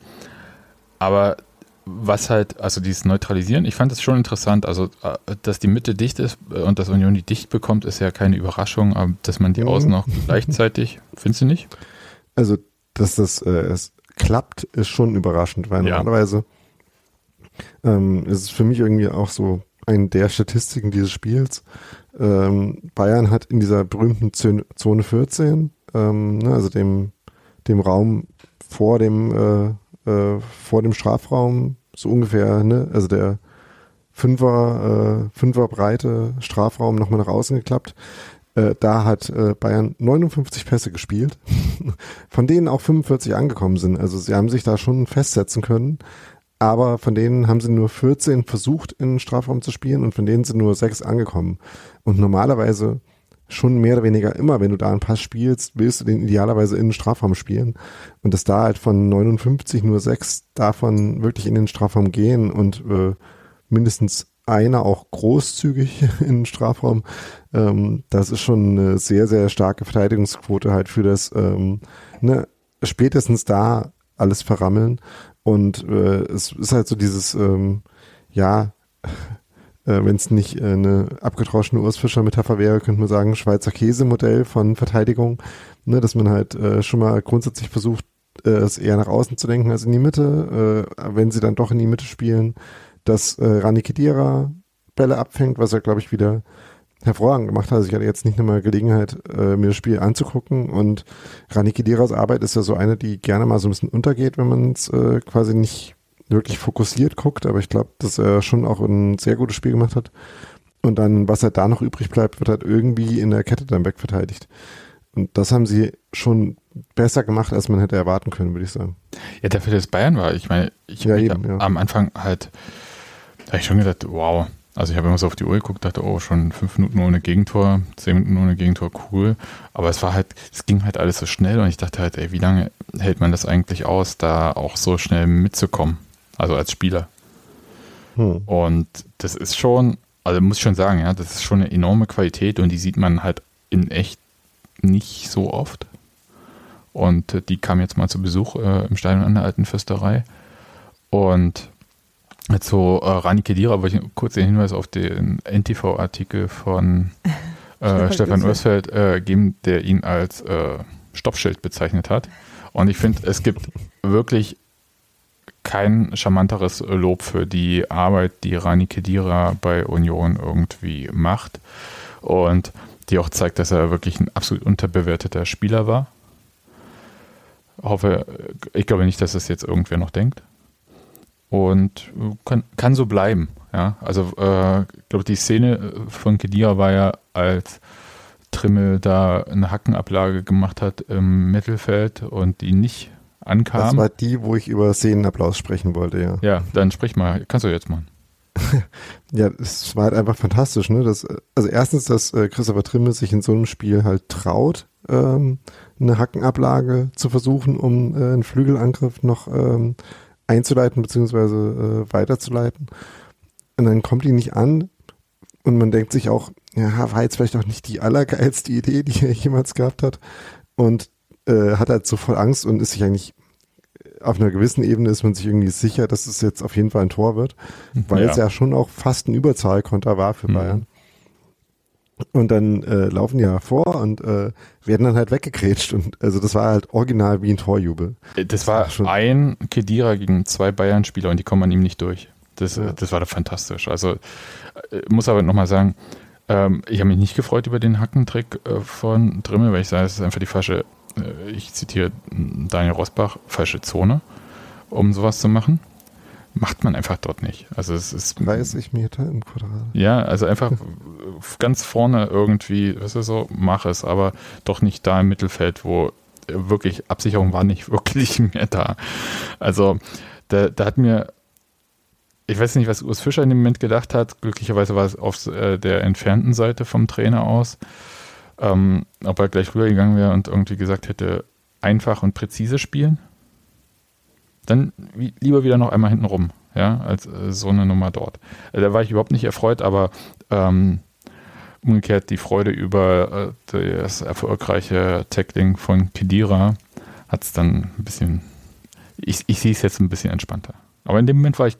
aber was halt, also dieses Neutralisieren, ich fand es schon interessant, also äh, dass die Mitte dicht ist äh, und dass Union die dicht bekommt, ist ja keine Überraschung, aber dass man die Mhm. Außen auch gleichzeitig, <laughs> findest du nicht? Also, dass das äh, es klappt, ist schon überraschend, weil Ja. normalerweise ähm, ist es für mich irgendwie auch so eine der Statistiken dieses Spiels. Ähm, Bayern hat in dieser berühmten Zone 14, ähm, ne, also dem, dem Raum vor dem, äh, äh, vor dem Strafraum, so ungefähr, ne, also der Fünfer, äh, Fünfer breite Strafraum nochmal nach außen geklappt. Äh, da hat äh, Bayern 59 Pässe gespielt, <laughs> von denen auch 45 angekommen sind. Also sie haben sich da schon festsetzen können, aber von denen haben sie nur 14 versucht, in den Strafraum zu spielen und von denen sind nur sechs angekommen. Und normalerweise schon mehr oder weniger immer, wenn du da einen Pass spielst, willst du den idealerweise in den Strafraum spielen. Und dass da halt von 59 nur sechs davon wirklich in den Strafraum gehen und äh, mindestens einer auch großzügig <laughs> in den Strafraum, ähm, das ist schon eine sehr, sehr starke Verteidigungsquote halt für das, ähm, ne, spätestens da alles verrammeln. Und äh, es ist halt so dieses, ähm, ja, äh, wenn es nicht äh, eine abgetroschene Urs Fischer Metapher wäre, könnte man sagen, Schweizer Käsemodell von Verteidigung, ne, dass man halt äh, schon mal grundsätzlich versucht, äh, es eher nach außen zu denken als in die Mitte, äh, wenn sie dann doch in die Mitte spielen, dass äh, Rani Kedira Bälle abfängt, was er, glaube ich, wieder hervorragend gemacht hat. Also ich hatte jetzt nicht nochmal Gelegenheit, äh, mir das Spiel anzugucken und Rani Kediras Arbeit ist ja so eine, die gerne mal so ein bisschen untergeht, wenn man es äh, quasi nicht wirklich fokussiert guckt, aber ich glaube, dass er schon auch ein sehr gutes Spiel gemacht hat. Und dann, was halt da noch übrig bleibt, wird halt irgendwie in der Kette dann wegverteidigt. Und das haben sie schon besser gemacht, als man hätte erwarten können, würde ich sagen. Ja, dafür, dass Bayern war. Ich meine, ich Ja, habe eben, ja. am Anfang halt, da habe ich schon gedacht, wow. Also ich habe immer so auf die Uhr geguckt, dachte, oh, schon fünf Minuten ohne Gegentor, zehn Minuten ohne Gegentor, cool. Aber es war halt, es ging halt alles so schnell und ich dachte halt, ey, wie lange hält man das eigentlich aus, da auch so schnell mitzukommen? Also als Spieler. Hm. Und das ist schon, also muss ich schon sagen, ja, das ist schon eine enorme Qualität und die sieht man halt in echt nicht so oft. Und die kam jetzt mal zu Besuch äh, im Stadion an der alten Fürsterei. Und zu äh, Rani Kedira wollte ich kurz den Hinweis auf den NTV-Artikel von <laughs> äh, Stefan. Ursfeld äh, geben, der ihn als äh, Stoppschild bezeichnet hat. Und ich finde, es gibt wirklich kein charmanteres Lob für die Arbeit, die Rani Kedira bei Union irgendwie macht. Und die auch zeigt, dass er wirklich ein absolut unterbewerteter Spieler war. Hoffe, ich glaube nicht, dass das jetzt irgendwer noch denkt. Und äh, kann, kann so bleiben. Ja, also äh, ich glaube, die Szene von Kedira war ja, als Trimmel da eine Hackenablage gemacht hat im Mittelfeld und die nicht Das ankam. war die, wo ich über Szenenapplaus sprechen wollte, ja. Ja, dann sprich mal. Kannst du jetzt machen. <laughs> Ja, es war halt einfach fantastisch, ne? Das, also erstens, dass äh, Christopher Trimmel sich in so einem Spiel halt traut, ähm, eine Hackenablage zu versuchen, um äh, einen Flügelangriff noch ähm, einzuleiten beziehungsweise äh, weiterzuleiten. Und dann kommt die nicht an und man denkt sich auch, ja, war jetzt vielleicht auch nicht die allergeilste Idee, die er jemals gehabt hat. Und äh, hat halt so voll Angst und ist sich eigentlich auf einer gewissen Ebene ist man sich irgendwie sicher, dass es jetzt auf jeden Fall ein Tor wird, weil Ja. es ja schon auch fast ein Überzahlkonter war für Mhm. Bayern. Und dann äh, laufen die ja vor und äh, werden dann halt weggekrätscht. Und also das war halt original wie ein Torjubel. Das war war schon- ein Kedira gegen zwei Bayern-Spieler und die kommen an ihm nicht durch. Das, Ja. äh, das war doch fantastisch. Also äh, muss aber nochmal sagen, ähm, ich habe mich nicht gefreut über den Hackentrick äh, von Drimmel, weil ich sage, es ist einfach die falsche, äh, ich zitiere Daniel Rosbach, falsche Zone, um sowas zu machen. Macht man einfach dort nicht. Also es ist 30 Meter im Quadrat. ja, also einfach <laughs> ganz vorne irgendwie, weißt du so, mach es, aber doch nicht da im Mittelfeld, wo wirklich Absicherung war nicht <laughs> wirklich mehr da. Also da, da hat mir, ich weiß nicht, was Urs Fischer in dem Moment gedacht hat. Glücklicherweise war es auf äh, der entfernten Seite vom Trainer aus. Ähm, ob er gleich rübergegangen wäre und irgendwie gesagt hätte, einfach und präzise spielen. Dann lieber wieder noch einmal hinten rum, ja, als äh, so eine Nummer dort. Äh, da war ich überhaupt nicht erfreut, aber ähm, umgekehrt die Freude über äh, das erfolgreiche Tackling von Kedira hat es dann ein bisschen, ich, ich sehe es jetzt ein bisschen entspannter. Aber in dem Moment war ich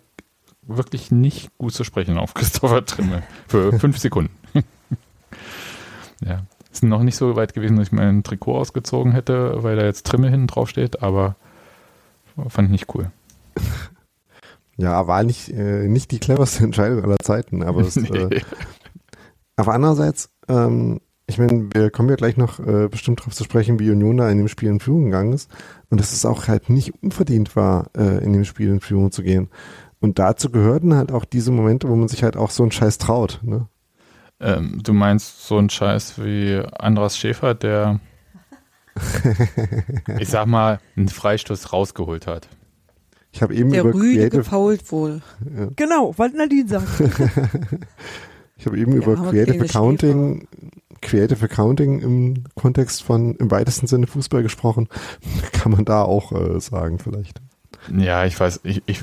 wirklich nicht gut zu sprechen auf Christopher Trimmel für fünf Sekunden. <laughs> ja, ist noch nicht so weit gewesen, dass ich mein Trikot ausgezogen hätte, weil da jetzt Trimmel hinten drauf steht, aber fand ich nicht cool. <laughs> Ja, war nicht, äh, nicht die cleverste Entscheidung aller Zeiten, aber es, <laughs> äh, Nee. Aber andererseits, ähm, ich meine, wir kommen ja gleich noch äh, bestimmt darauf zu sprechen, wie Union da in dem Spiel in Führung gegangen ist. Und dass es auch halt nicht unverdient war, äh, in dem Spiel in Führung zu gehen. Und dazu gehörten halt auch diese Momente, wo man sich halt auch so einen Scheiß traut. Ne? Ähm, du meinst so einen Scheiß wie Andras Schäfer, der, <laughs> ich sag mal, einen Freistoß rausgeholt hat. Ich habe eben Der über Rüde Creative, gefault wohl. Genau, was Nadine sagt. <laughs> ich habe eben Ja, über Creative Accounting Creative Accounting im Kontext von im weitesten Sinne Fußball gesprochen, <laughs> kann man da auch äh, sagen vielleicht. Ja, ich weiß, ich, ich,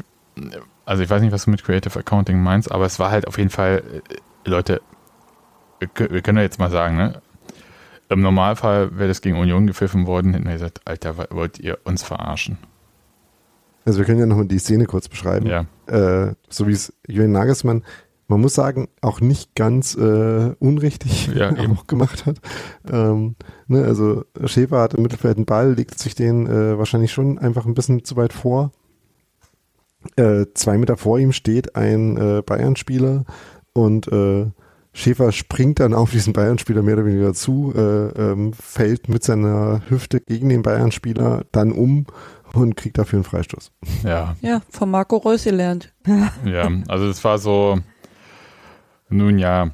also ich weiß nicht, was du mit Creative Accounting meinst, aber es war halt auf jeden Fall, äh, Leute, wir können ja jetzt mal sagen, ne? Im Normalfall wäre das gegen Union gepfiffen worden, hätten wir gesagt, Alter, wollt ihr uns verarschen? Also wir können ja nochmal die Szene kurz beschreiben. Ja. Äh, so wie es Julian Nagelsmann, man muss sagen, auch nicht ganz äh, unrichtig <laughs> ja, auch gemacht hat. Ähm, ne, also Schäfer hat im Mittelfeld einen Ball, legt sich den äh, wahrscheinlich schon einfach ein bisschen zu weit vor. Äh, zwei Meter vor ihm steht ein äh, Bayern-Spieler und äh, Schäfer springt dann auf diesen Bayern-Spieler mehr oder weniger zu, äh, ähm, fällt mit seiner Hüfte gegen den Bayern-Spieler dann um und kriegt dafür einen Freistoß. Ja. Ja, von Marco Reus gelernt. <laughs> ja, also es war so, nun ja,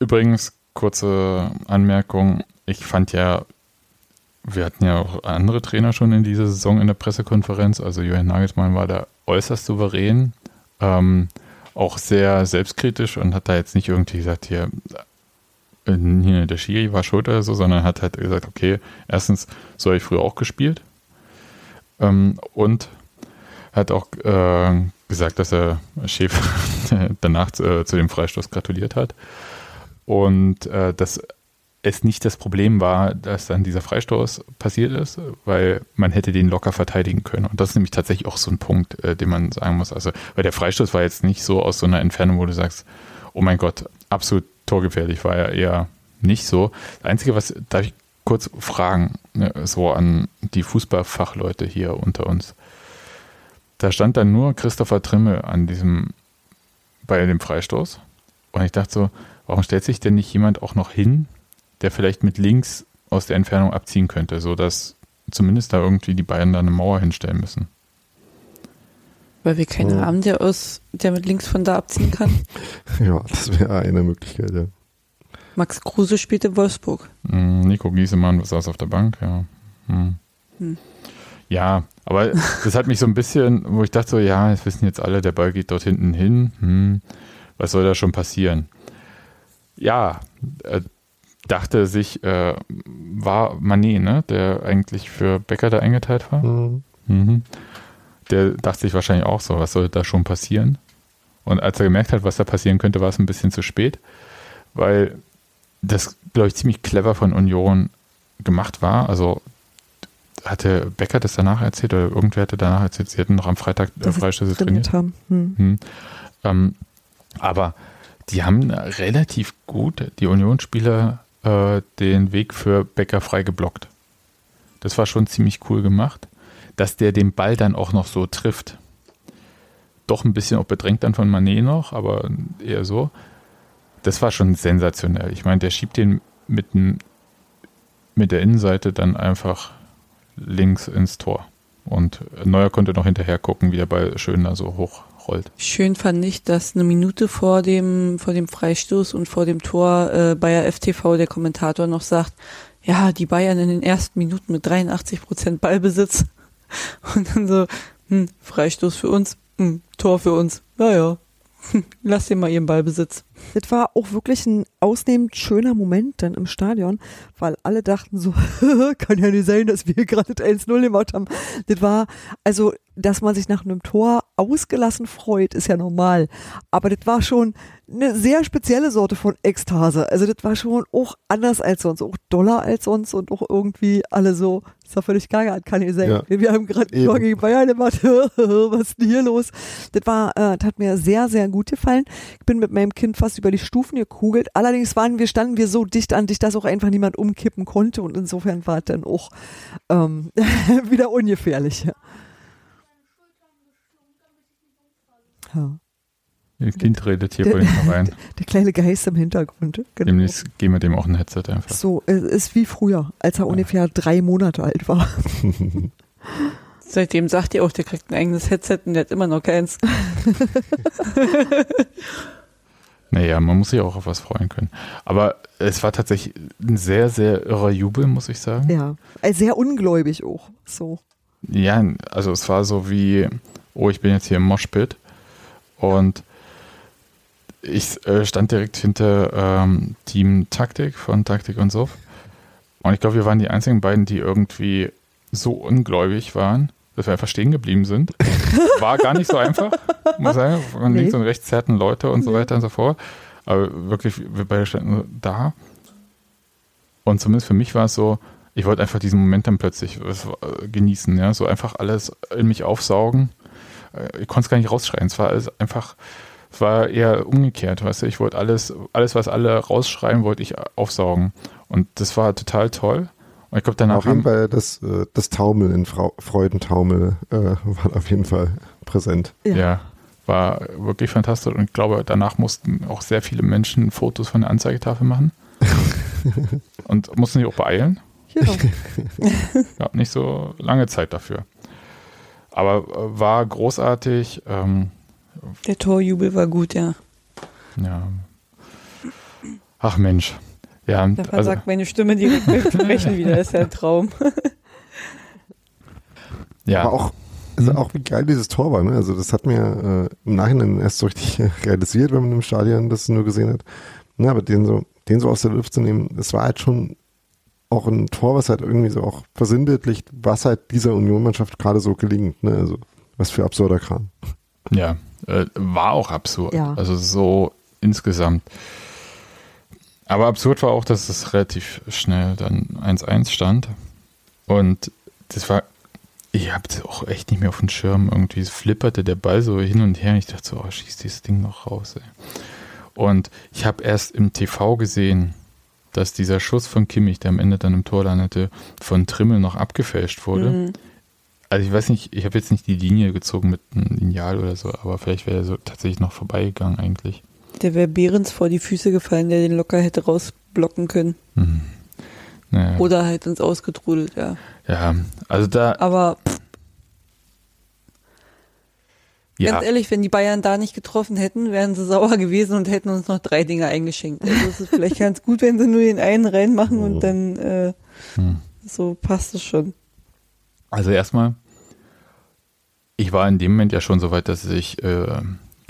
übrigens, kurze Anmerkung, ich fand ja, wir hatten ja auch andere Trainer schon in dieser Saison in der Pressekonferenz, also Johann Nagelsmann war da äußerst souverän. Ähm, auch sehr selbstkritisch und hat da jetzt nicht irgendwie gesagt, hier, äh, hier der Schiri war schuld oder so, sondern hat halt gesagt, okay, erstens, so habe ich früher auch gespielt. Ähm, und hat auch äh, gesagt, dass er Schäfer <laughs> danach äh, zu dem Freistoß gratuliert hat. Und äh, dass es nicht das Problem war, dass dann dieser Freistoß passiert ist, weil man hätte den locker verteidigen können. Und das ist nämlich tatsächlich auch so ein Punkt, äh, den man sagen muss. Also, weil der Freistoß war jetzt nicht so aus so einer Entfernung, wo du sagst, oh mein Gott, absolut torgefährlich, war er eher nicht so. Das Einzige, was, darf ich kurz fragen, ne, so an die Fußballfachleute hier unter uns. Da stand dann nur Christopher Trimmel an diesem, bei dem Freistoß. Und ich dachte so, warum stellt sich denn nicht jemand auch noch hin, der vielleicht mit links aus der Entfernung abziehen könnte, sodass zumindest da irgendwie die Bayern da eine Mauer hinstellen müssen. Weil wir keinen Ja. haben, der aus, der mit links von da abziehen kann. <laughs> Ja, das wäre eine Möglichkeit, ja. Max Kruse spielt in Wolfsburg. Hm, Nico Giesemann saß auf der Bank, ja. Hm. Hm. Ja, aber das hat mich so ein bisschen, wo ich dachte so, ja, das wissen jetzt alle, der Ball geht dort hinten hin. Hm, was soll da schon passieren? Ja, äh, dachte sich, äh, war Manet, ne, der eigentlich für Becker da eingeteilt war. Mhm. Mhm. Der dachte sich wahrscheinlich auch so, was soll da schon passieren? Und als er gemerkt hat, was da passieren könnte, war es ein bisschen zu spät, weil das, glaube ich, ziemlich clever von Union gemacht war. Also hatte Becker das danach erzählt oder irgendwer hatte danach erzählt, sie hätten noch am Freitag äh, Freistöße trainiert. trainiert haben. Hm. Hm. Ähm, aber die haben relativ gut, die Unionsspieler, äh, den Weg für Becker frei geblockt. Das war schon ziemlich cool gemacht. Dass der den Ball dann auch noch so trifft. Doch ein bisschen auch bedrängt dann von Manet noch, aber eher so. Das war schon sensationell. Ich meine, der schiebt den mit, dem- mit der Innenseite dann einfach links ins Tor. Und Neuer konnte noch hinterher gucken, wie der Ball schön da so hochrollt. Schön fand ich, dass eine Minute vor dem, vor dem Freistoß und vor dem Tor äh, Bayer FTV der Kommentator noch sagt, ja, die Bayern in den ersten Minuten mit 83 Prozent Ballbesitz. <laughs> Und dann so, hm, Freistoß für uns, hm, Tor für uns. Naja, hm, <laughs> lass den mal ihren Ballbesitz. Das war auch wirklich ein ausnehmend schöner Moment dann im Stadion, weil alle dachten so, <laughs> kann ja nicht sein, dass wir gerade das 1-0 gemacht haben. Das war, also, dass man sich nach einem Tor ausgelassen freut, ist ja normal. Aber das war schon eine sehr spezielle Sorte von Ekstase. Also das war schon auch anders als sonst, auch doller als sonst und auch irgendwie alle so, ist doch völlig geil, kann nicht sein. Ja. Wir haben gerade ein. Tor gegen Bayern gemacht, <laughs> was ist denn hier los? Das war, äh, das hat mir sehr, sehr gut gefallen. Ich bin mit meinem Kind fast über die Stufen gekugelt. Allerdings waren wir, standen wir so dicht an dich, dass auch einfach niemand umkippen konnte und insofern war es dann auch ähm, <laughs> wieder ungefährlich. Ja. Das Kind redet hier Der- vorhin rein. <laughs> Der kleine Geist im Hintergrund. Genau. Demnächst geben wir dem auch ein Headset einfach. So, es ist wie früher, als er ungefähr drei Monate alt war. <laughs> Seitdem sagt ihr auch, der kriegt ein eigenes Headset und der hat immer noch keins. Naja, man muss sich auch auf was freuen können. Aber es war tatsächlich ein sehr, sehr irrer Jubel, muss ich sagen. Ja, also sehr ungläubig auch. So. Ja, also es war so wie, oh, ich bin jetzt hier im Moshpit und ich äh, stand direkt hinter ähm, Team Taktik von Taktik und so. Und ich glaube, wir waren die einzigen beiden, die irgendwie so ungläubig waren, dass wir einfach stehen geblieben sind. <laughs> War gar nicht so einfach, muss ich sagen. Von Nee. links und rechts zerrten Leute und so weiter und so fort. Aber wirklich, wir beide standen da. Und zumindest für mich war es so, ich wollte einfach diesen Moment dann plötzlich äh, genießen, ja, so einfach alles in mich aufsaugen. Äh, Ich konnte es gar nicht rausschreien. Es war alles einfach, es war eher umgekehrt, weißt du. Ich wollte alles, alles, was alle rausschreien, wollte ich aufsaugen. Und das war total toll. Ich glaube, danach Auf jeden haben, Fall das, äh, das Taumeln in Frau, Freudentaumel äh, war auf jeden Fall präsent. ja. war wirklich fantastisch. Und ich glaube, danach mussten auch sehr viele Menschen Fotos von der Anzeigetafel machen. <laughs> und mussten sich auch beeilen. Genau. <laughs> Gab nicht so lange Zeit dafür. Aber äh, war großartig. Ähm, Der Torjubel war gut, ja. ja. Ach Mensch. Ja, Da also, versagt meine Stimme direkt beim Sprechen wieder. Das ist ja ein Traum. <laughs> ja. Aber auch, also auch wie geil dieses Tor war. Ne? Also das hat mir äh, im Nachhinein erst so richtig <laughs> realisiert, wenn man im Stadion das nur gesehen hat. Na, aber den so, den so aus der Luft zu nehmen, das war halt schon auch ein Tor, was halt irgendwie so auch versinnbildlicht, was halt dieser Union-Mannschaft gerade so gelingt. Ne? Also was für absurder Kram. Ja, äh, war auch absurd. Ja. Also so insgesamt. Aber absurd war auch, dass es relativ schnell dann 1-1 stand. Und das war, ich habe das auch echt nicht mehr auf dem Schirm. Irgendwie flipperte der Ball so hin und her. Und ich dachte so, oh, schieß dieses Ding noch raus. Ey. Und ich habe erst im TV gesehen, dass dieser Schuss von Kimmich, der am Ende dann im Tor landete, von Trimmel noch abgefälscht wurde. Mhm. Also ich weiß nicht, ich habe jetzt nicht die Linie gezogen mit einem Lineal oder so, aber vielleicht wäre er so tatsächlich noch vorbeigegangen eigentlich. Der wäre Behrens vor die Füße gefallen, der den locker hätte rausblocken können. Hm. Naja, Oder halt ins Ausgetrudelt, ja. ja, also da, Aber pff, ja, ganz ehrlich, wenn die Bayern da nicht getroffen hätten, wären sie sauer gewesen und hätten uns noch drei Dinge eingeschenkt. Also es ist vielleicht ganz gut, wenn sie nur den einen reinmachen und dann äh, Hm. so passt es schon. also erstmal, ich war in dem Moment ja schon so weit, dass ich äh,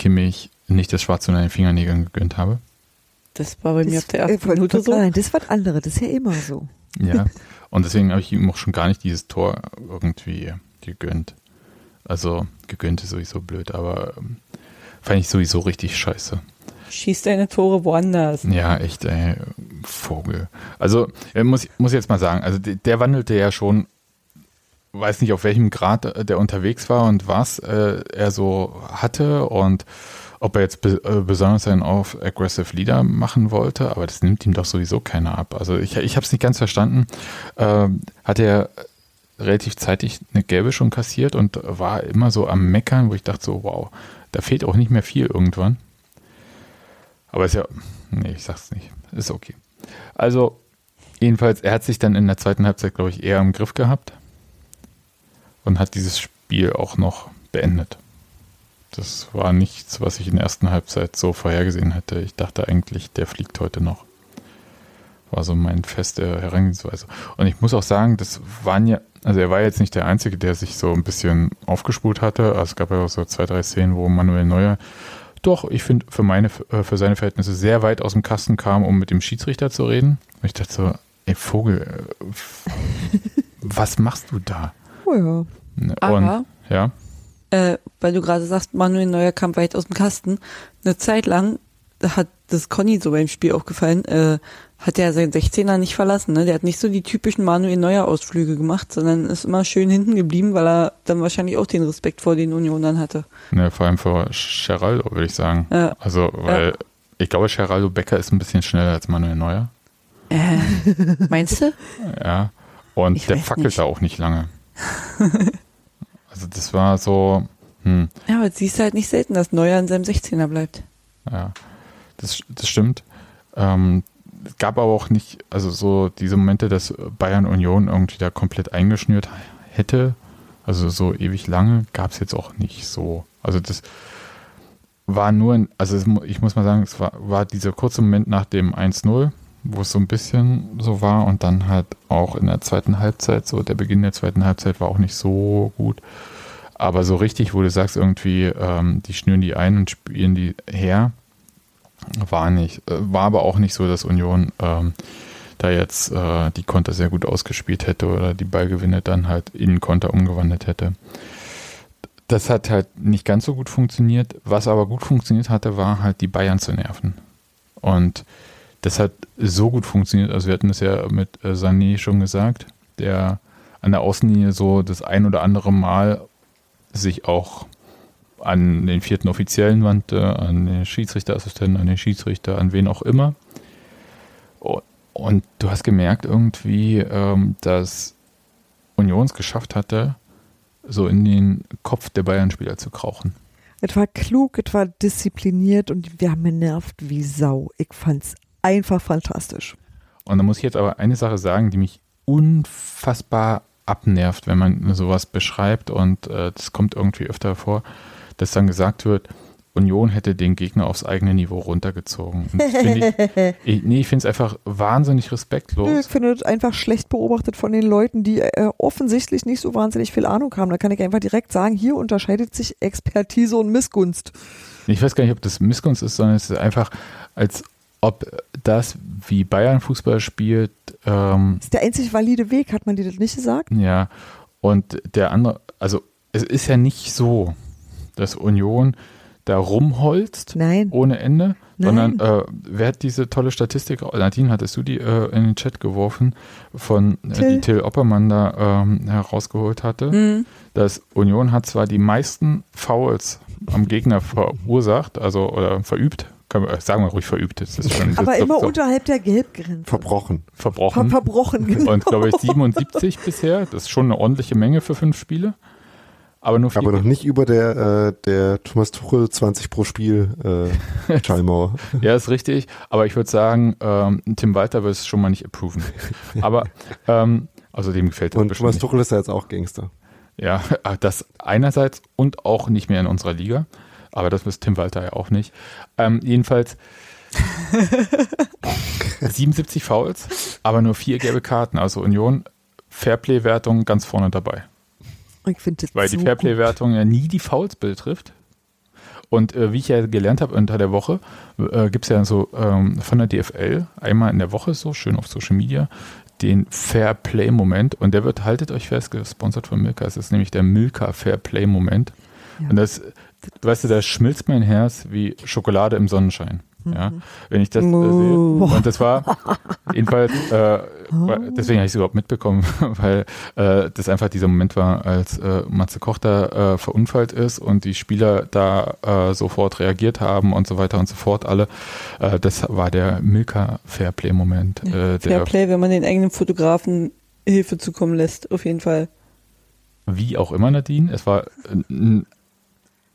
Kimmich nicht das Schwarze unter den Fingernägeln gegönnt habe. Das war bei mir Das, auf der ersten Minute so. sagen, das ist was anderes, das ist ja immer so. Ja, <laughs> und deswegen habe ich ihm auch schon gar nicht dieses Tor irgendwie gegönnt. Also gegönnt ist sowieso blöd, aber ähm, fand ich sowieso richtig scheiße. Schießt deine Tore woanders. Ja, echt, ey, Vogel. Also, äh, muss, muss jetzt mal sagen, also der, der wandelte ja schon, weiß nicht auf welchem Grad äh, der unterwegs war und was äh, er so hatte und ob er jetzt be äh, besonders einen auf Aggressive Leader machen wollte, aber das nimmt ihm doch sowieso keiner ab. Also ich, ich habe es nicht ganz verstanden. Ähm, hat er relativ zeitig eine gelbe schon kassiert und war immer so am Meckern, wo ich dachte so, wow, da fehlt auch nicht mehr viel irgendwann. Aber ist ja, nee, ich sag's nicht. Ist okay. Also, jedenfalls, er hat sich dann in der zweiten Halbzeit, glaube ich, eher im Griff gehabt und hat dieses Spiel auch noch beendet. Das war nichts, was ich in der ersten Halbzeit so vorhergesehen hätte. Ich dachte eigentlich, der fliegt heute noch. War so mein feste Herangehensweise. Und ich muss auch sagen, das waren ja, also er war jetzt nicht der Einzige, der sich so ein bisschen aufgespult hatte. Also es gab ja auch so zwei, drei Szenen, wo Manuel Neuer doch, ich finde, für äh, für seine Verhältnisse sehr weit aus dem Kasten kam, um mit dem Schiedsrichter zu reden. Und ich dachte so, ey Vogel, äh, <laughs> was machst du da? Oh ja. Ne, Aber- Und, ja, Äh, weil du gerade sagst, Manuel Neuer kam weit aus dem Kasten. Eine Zeit lang hat das Conny so beim Spiel aufgefallen, äh, hat er seinen 16er nicht verlassen. Ne? Der hat nicht so die typischen Manuel Neuer Ausflüge gemacht, sondern ist immer schön hinten geblieben, weil er dann wahrscheinlich auch den Respekt vor den Unionern hatte. ne, vor allem für Geraldo, würde ich sagen. Ja. Also, weil ich glaube, Geraldo Becker ist ein bisschen schneller als Manuel Neuer. Äh, meinst du? Ja. Und Ich der fackelt nicht. da auch nicht lange. <laughs> also das war so, hm, Ja, aber siehst du halt nicht selten, dass Neuer in seinem 16er bleibt. ja, das, das stimmt. Ähm, es gab aber auch nicht, also so diese Momente, dass Bayern Union irgendwie da komplett eingeschnürt hätte, also so ewig lange, gab es jetzt auch nicht so. Also das war nur, ein, also es, ich muss mal sagen, es war, war dieser kurze Moment nach dem 1-0, wo es so ein bisschen so war und dann halt auch in der zweiten Halbzeit, so der Beginn der zweiten Halbzeit war auch nicht so gut. Aber so richtig, wo du sagst, irgendwie, ähm, die schnüren die ein und spielen die her, War nicht. Äh, war aber auch nicht so, dass Union ähm, da jetzt äh, die Konter sehr gut ausgespielt hätte oder die Ballgewinne dann halt in Konter umgewandelt hätte. Das hat halt nicht ganz so gut funktioniert. Was aber gut funktioniert hatte, war halt die Bayern zu nerven. Und das hat so gut funktioniert. Also wir hatten das ja mit äh, Sané schon gesagt, der an der Außenlinie so das ein oder andere Mal sich auch an den vierten Offiziellen wandte, an den Schiedsrichterassistenten, an den Schiedsrichter, an wen auch immer. Und du hast gemerkt irgendwie, ähm, dass Union es geschafft hatte, so in den Kopf der Bayern-Spieler zu krauchen. Es war klug, es war diszipliniert und wir haben genervt wie Sau. Ich fand's einfach fantastisch. Und da muss ich jetzt aber eine Sache sagen, die mich unfassbar abnervt, wenn man sowas beschreibt und äh, das kommt irgendwie öfter vor, dass dann gesagt wird, Union hätte den Gegner aufs eigene Niveau runtergezogen. Find ich, <laughs> ich, nee, ich finde es einfach wahnsinnig respektlos. Ich finde es einfach schlecht beobachtet von den Leuten, die äh, offensichtlich nicht so wahnsinnig viel Ahnung haben. Da kann ich einfach direkt sagen, hier unterscheidet sich Expertise und Missgunst. Ich weiß gar nicht, ob das Missgunst ist, sondern es ist einfach, als ob das, wie Bayern Fußball spielt. Ähm, das ist der einzig valide Weg, hat man dir das nicht gesagt? Ja, und der andere, also es ist ja nicht so, dass Union da rumholzt Nein. ohne Ende, Nein. sondern äh, wer hat diese tolle Statistik, Nadine, hattest du die äh, in den Chat geworfen, von äh, Till. die Till Oppermann da ähm, herausgeholt hatte, Mhm. dass Union hat zwar die meisten Fouls am Gegner verursacht, also oder verübt, kann man, sagen wir ruhig verübt, das ist schon Aber ist immer so unterhalb der Gelbgrenze. Verbrochen. Ver verbrochen. verbrochen, genau. Und glaube ich 77 bisher, das ist schon eine ordentliche Menge für fünf Spiele. Aber nur Aber noch nicht über der, äh, der Thomas Tuchel 20 pro Spiel äh, <laughs> Schallmauer. Ja, ist richtig. Aber ich würde sagen, ähm, Tim Walter wird es schon mal nicht approven. Aber, ähm, also dem gefällt das Und bestimmt Thomas. Tuchel ist ja jetzt auch Gangster. Ja, <laughs> das einerseits und auch nicht mehr in unserer Liga. Aber das ist Tim Walter ja auch nicht. Ähm, jedenfalls <laughs> 77 Fouls, aber nur vier gelbe Karten. Also Union, Fairplay-Wertung ganz vorne dabei. Ich das Weil so die Fairplay-Wertung ja nie die Fouls betrifft. Und äh, wie ich ja gelernt habe unter der Woche, äh, gibt es ja so ähm, von der DFL einmal in der Woche so, schön auf Social Media, den Fair Play-Moment. Und der wird, haltet euch fest, gesponsert von Milka. Es ist nämlich der Milka Fair Play-Moment. Ja. Und das, weißt du, da schmilzt mein Herz wie Schokolade im Sonnenschein. Ja, wenn ich das äh, sehe. Oh. Und das war <laughs> jedenfalls, äh, weil- deswegen habe ich es überhaupt mitbekommen, <laughs> weil äh, das einfach dieser Moment war, als äh, Matze Koch da äh, verunfallt ist und die Spieler da äh, sofort reagiert haben und so weiter und so fort alle. Das war der Milka Fairplay-Moment. Der, Fairplay, wenn man den eigenen Fotografen Hilfe zukommen lässt, auf jeden Fall. wie auch immer, Nadine, es war ein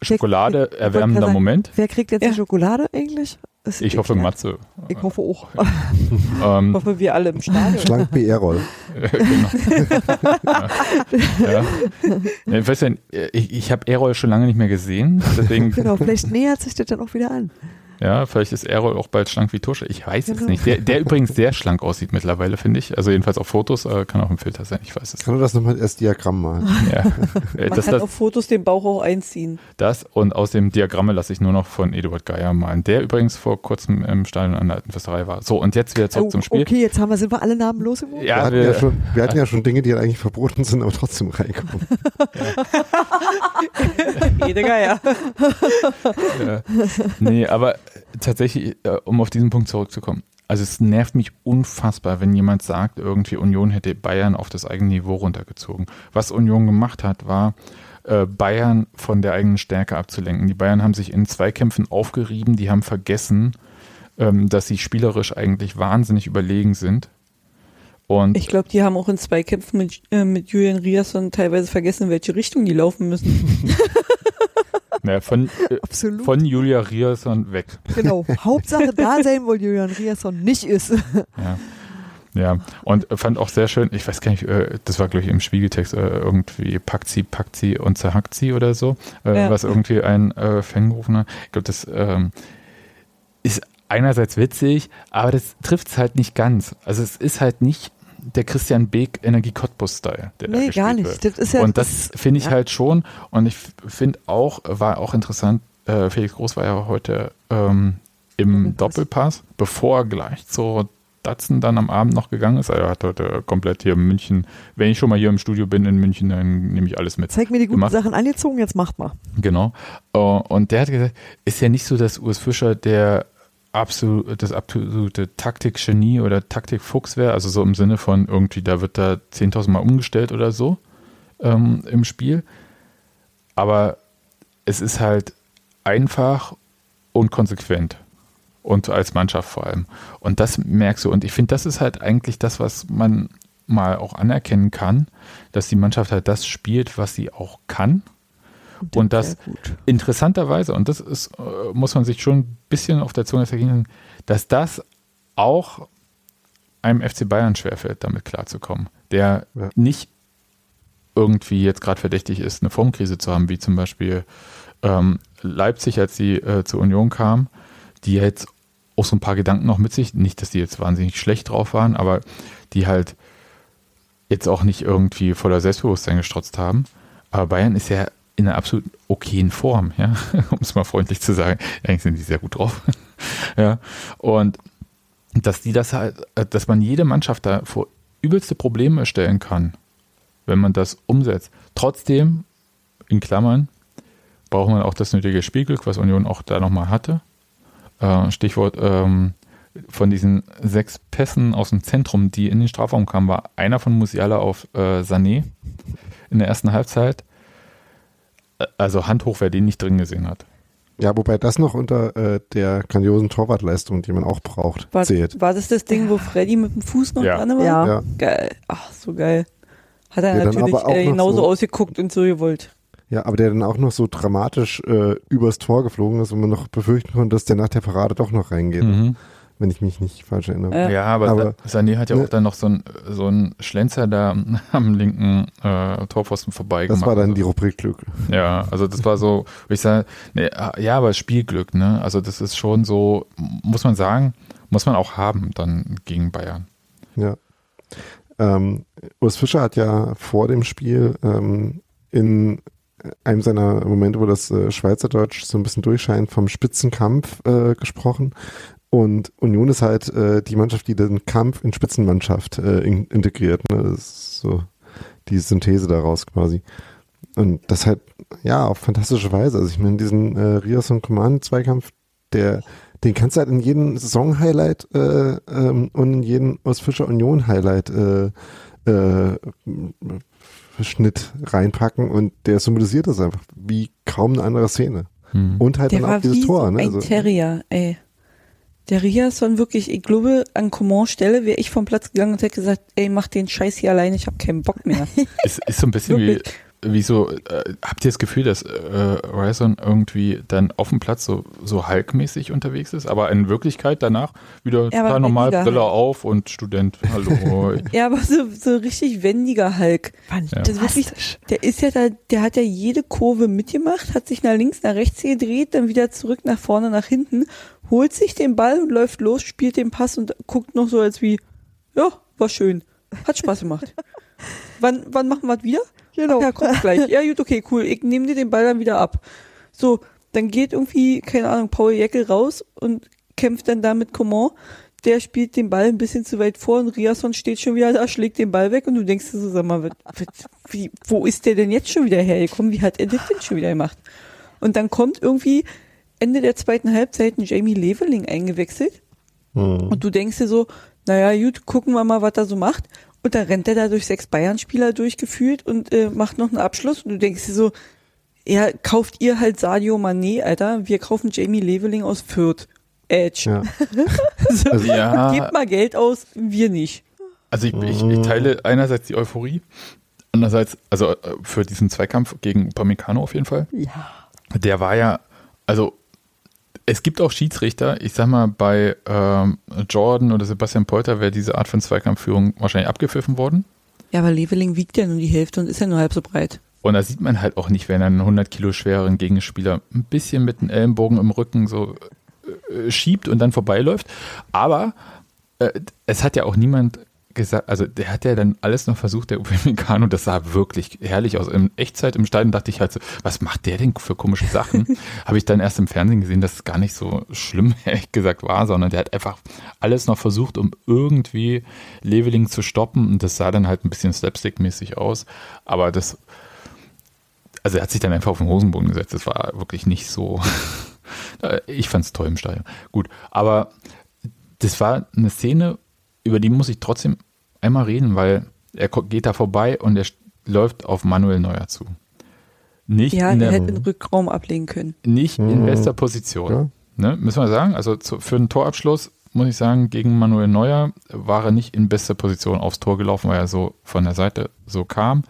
Schokolade ich erwärmender gerade Moment. Wer kriegt jetzt Ja. die Schokolade eigentlich? Das ist Ich hoffe, geklärt. Matze. Ich hoffe auch. <laughs> Ähm, Ich hoffe, wir alle im Stadion. Schlank BR-Roll. <laughs> genau. <laughs> ja. Ja. Ich, weiß ja, ich, ich habe Errol schon lange nicht mehr gesehen, deswegen, Genau, vielleicht nähert sich das dann auch wieder an. Ja, vielleicht ist Errol auch bald schlank wie Tusche. Ich weiß es Genau. nicht. Der, der <laughs> übrigens sehr schlank aussieht mittlerweile, finde ich. Also jedenfalls auf Fotos, äh, kann auch ein Filter sein, ich weiß es. Kann du das nochmal als Diagramm malen? <laughs> Ja. <laughs> Äh, Man Das, kann das, auf Fotos den Bauch auch einziehen. das und aus dem Diagramme lasse ich nur noch von Eduard Geier malen, der übrigens vor kurzem im Stadion an der Alten Fürsterei war. So, und jetzt wieder zurück Oh, zum Spiel. okay, jetzt haben wir, sind wir alle Namen losgeworden. wir, Ja, hatten wir, ja schon, wir hatten ja schon Dinge, die halt eigentlich verboten sind, aber trotzdem reinkommen. Jede Geier. Ja. Nee, aber tatsächlich, äh, um auf diesen Punkt zurückzukommen. Also es nervt mich unfassbar, wenn jemand sagt, irgendwie Union hätte Bayern auf das eigene Niveau runtergezogen. Was Union gemacht hat, war äh, Bayern von der eigenen Stärke abzulenken. Die Bayern haben sich in Zweikämpfen aufgerieben, die haben vergessen, ähm, dass sie spielerisch eigentlich wahnsinnig überlegen sind. Und Ich glaube, die haben auch in Zweikämpfen mit, äh, mit Julian Riasson teilweise vergessen, in welche Richtung die laufen müssen. <laughs> naja, von, <laughs> äh, Absolut. von Julia Riasson weg. Genau. <laughs> Hauptsache da sein, wo Julian Riasson nicht ist. Ja. Ja, und fand auch sehr schön, ich weiß gar nicht, äh, das war glaube ich im Spiegeltext äh, irgendwie Pakzi, Pakzi und Zerhackzi oder so, Ja. was irgendwie ein äh, Fan gerufen hat. Ich glaube, das ähm, ist einerseits witzig, aber das trifft es halt nicht ganz. Also es ist halt nicht der Christian Beek Energie Cottbus-Style, nee, gar wird. nicht. Das ist ja, und das finde ich ja. halt schon. Und ich finde auch, war auch interessant, äh, Felix Groß war ja heute ähm, im Doppelpass, bevor er gleich zur Datsen dann am Abend noch gegangen ist. Er hat heute komplett hier in München, wenn ich schon mal hier im Studio bin in München, dann nehme ich alles mit. Zeig mir die guten gemacht. Sachen angezogen, jetzt macht mal. Genau. Äh, Und der hat gesagt, ist ja nicht so, dass Urs Fischer der absolut, das absolute Taktikgenie oder Taktikfuchs wäre, also so im Sinne von irgendwie, da wird da 10.000 Mal umgestellt oder so ähm, im Spiel. Aber es ist halt einfach und konsequent. Und als Mannschaft vor allem. Und das merkst du. Und ich finde, das ist halt eigentlich das, was man mal auch anerkennen kann, dass die Mannschaft halt das spielt, was sie auch kann. Und das interessanterweise, und das ist, äh, muss man sich schon ein bisschen auf der Zunge zergehen, dass das auch einem FC Bayern schwerfällt, damit klarzukommen. Der Ja. nicht irgendwie jetzt gerade verdächtig ist, eine Formkrise zu haben, wie zum Beispiel ähm, Leipzig, als sie äh, zur Union kam, die jetzt auch so ein paar Gedanken noch mit sich, nicht, dass die jetzt wahnsinnig schlecht drauf waren, aber die halt jetzt auch nicht irgendwie voller Selbstbewusstsein gestrotzt haben. Aber Bayern ist ja in einer absolut okayen Form, ja, <laughs> um es mal freundlich zu sagen. Eigentlich sind die sehr gut drauf. <laughs> ja. Und dass die das halt, äh, dass man jede Mannschaft da vor übelste Probleme stellen kann, wenn man das umsetzt. Trotzdem, in Klammern, braucht man auch das nötige Spielglück, was Union auch da nochmal hatte. Äh, Stichwort ähm, von diesen sechs Pässen aus dem Zentrum, die in den Strafraum kamen, war einer von Musiala auf äh, Sané in der ersten Halbzeit. Also Hand hoch, wer den nicht drin gesehen hat. Ja, wobei das noch unter äh, der grandiosen Torwartleistung, die man auch braucht, War, zählt. war das das Ding, wo Freddy mit dem Fuß noch Ja. dran war? Ja. Ja. Geil. Ach, so geil. Hat er Der natürlich äh, genauso so- ausgeguckt und so gewollt. Ja, aber der dann auch noch so dramatisch äh, übers Tor geflogen ist und man noch befürchten konnte, dass der nach der Parade doch noch reingeht, Mhm. Wenn ich mich nicht falsch erinnere. Ja. Ja, aber, Aber- Sané hat ja ne- auch dann noch so einen so einen Schlenzer da <laughs> am linken äh, Torpfosten vorbei das war dann die Rubrik Glück. Ja, also das war so, <laughs> ich sage, nee, ja, aber Spielglück, ne? Also das ist schon so, muss man sagen, muss man auch haben dann gegen Bayern. Ja. Ähm, Urs Fischer hat ja vor dem Spiel ähm, in einem seiner Momente, wo das äh, Schweizerdeutsch so ein bisschen durchscheint, vom Spitzenkampf äh, gesprochen. Und Union ist halt äh, die Mannschaft, die den Kampf in Spitzenmannschaft äh, in, integriert. Ne? Das ist so die Synthese daraus quasi. Und das halt, ja, auf fantastische Weise. Also ich meine, diesen äh, Rios und Command-Zweikampf, der, den kannst du halt in jeden Saison-Highlight äh, ähm, und in jeden aus Fischer Union-Highlight äh, äh, Schnitt reinpacken und der symbolisiert das einfach wie kaum eine andere Szene. Hm. Und halt Der dann war auch dieses wie Tor. so Ne? ein Also, Terrier, ey. Der Riasson wirklich, ich glaube, an Coman Stelle wäre ich vom Platz gegangen und hätte gesagt, ey, mach den Scheiß hier alleine, ich habe keinen Bock mehr. <laughs> Ist, ist so ein bisschen Wirklich. wie so, äh, habt ihr das Gefühl, dass äh, Ryerson irgendwie dann auf dem Platz so, so Hulk-mäßig unterwegs ist, aber in Wirklichkeit danach wieder Ja, total normal, weniger Brille auf und Student, <laughs> hallo. ja, aber so, so richtig wendiger Hulk. Das ist wirklich, Fantastisch. der ist ja da, der hat ja jede Kurve mitgemacht, hat sich nach links, nach rechts gedreht, dann wieder zurück nach vorne, nach hinten, holt sich den Ball und läuft los, spielt den Pass und guckt noch so als wie, ja, war schön. Hat Spaß gemacht. <laughs> wann, wann machen wir das wieder? Genau. Ach ja, kommt gleich. Ja, gut, okay, cool. Ich nehme dir den Ball dann wieder ab. So, dann geht irgendwie, keine Ahnung, Paul Jäckel raus und kämpft dann da mit Coman. Der spielt den Ball ein bisschen zu weit vor und Riasson steht schon wieder da, schlägt den Ball weg und du denkst dir so, sag mal, wie, wo ist der denn jetzt schon wieder hergekommen? Wie hat er das denn schon wieder gemacht? Und dann kommt irgendwie Ende der zweiten Halbzeit ein Jamie Leveling eingewechselt hm. und du denkst dir so, naja, gut, gucken wir mal, was er so macht. Und dann rennt er da durch sechs Bayern-Spieler durchgefühlt und äh, macht noch einen Abschluss. Und du denkst dir so, ja, kauft ihr halt Sadio Mané, Alter. Wir kaufen Jamie Leveling aus Fürth. Edge. ja. <laughs> Also, Also- Ja. Gebt mal Geld aus, wir nicht. Also ich, ich, ich teile einerseits die Euphorie, andererseits, also äh, für diesen Zweikampf gegen Upamecano auf jeden Fall. Ja. Der war ja, also es gibt auch Schiedsrichter, ich sag mal, bei ähm, Jordan oder Sebastian Polter wäre diese Art von Zweikampfführung wahrscheinlich abgepfiffen worden. Ja, aber Leveling wiegt ja nur die Hälfte und ist ja nur halb so breit. Und da sieht man halt auch nicht, wenn er einen 100 Kilo schwereren Gegenspieler ein bisschen mit dem Ellenbogen im Rücken so äh, schiebt und dann vorbeiläuft. Aber äh, es hat ja auch niemand gesagt, also der hat ja dann alles noch versucht, der Upamecano, das sah wirklich herrlich aus. In Echtzeit im Stadion dachte ich halt so, was macht der denn für komische Sachen? <laughs> Habe ich dann erst im Fernsehen gesehen, dass es gar nicht so schlimm, <laughs> ehrlich gesagt, war, sondern der hat einfach alles noch versucht, um irgendwie Leveling zu stoppen und das sah dann halt ein bisschen slapstick-mäßig aus, aber das, also er hat sich dann einfach auf den Hosenboden gesetzt, das war wirklich nicht so, <laughs> ich fand es toll im Stadion. Gut, aber das war eine Szene, über die muss ich trotzdem einmal reden, weil er geht da vorbei und er läuft auf Manuel Neuer zu. Nicht ja, in der, er hätte den Rückraum ablegen können. Nicht mhm. in bester Position. Ja. Ne, müssen wir sagen. Also zu, für einen Torabschluss muss ich sagen, gegen Manuel Neuer war er nicht in bester Position aufs Tor gelaufen, weil er so von der Seite so kam.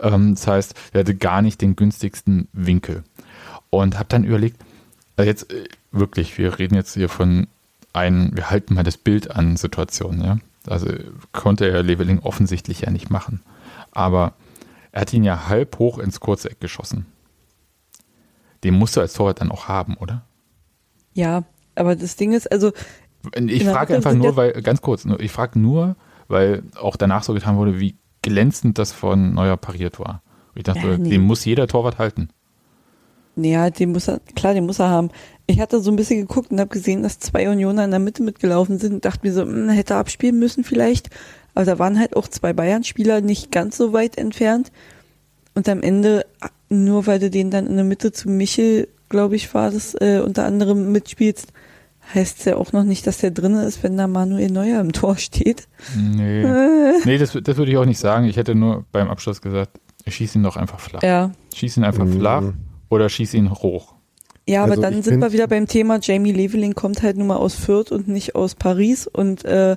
Ähm, das heißt, er hatte gar nicht den günstigsten Winkel. Und habe dann überlegt, also jetzt äh, wirklich, wir reden jetzt hier von ein, wir halten mal das Bild an Situationen, ja. Also konnte er Leveling offensichtlich ja nicht machen. Aber er hat ihn ja halb hoch ins Kurzeck geschossen. Den musst du als Torwart dann auch haben, oder? Ja, aber das Ding ist, also. Ich frage einfach nur, weil, ganz kurz, ich frage nur, weil auch danach so getan wurde, wie glänzend das von Neuer pariert war. Ich dachte, ja, nee. den muss jeder Torwart halten. Ja, den muss er, klar, den muss er haben. Ich hatte so ein bisschen geguckt und habe gesehen, dass zwei Unioner in der Mitte mitgelaufen sind und dachte mir so, mh, hm, hätte abspielen müssen vielleicht. Aber da waren halt auch zwei Bayern-Spieler nicht ganz so weit entfernt. Und am Ende, nur weil du den dann in der Mitte zu Michel, glaube ich, war das, äh, unter anderem mitspielst, heißt es ja auch noch nicht, dass der drin ist, wenn da Manuel Neuer im Tor steht. Nee, <laughs> nee das, das würde ich auch nicht sagen. Ich hätte nur beim Abschluss gesagt, ich schieße ihn doch einfach flach. Ja. Schieß ihn einfach mhm. flach oder schieß ihn hoch. Ja, aber also dann sind wir wieder beim Thema, Jamie Leveling kommt halt nun mal aus Fürth und nicht aus Paris und äh,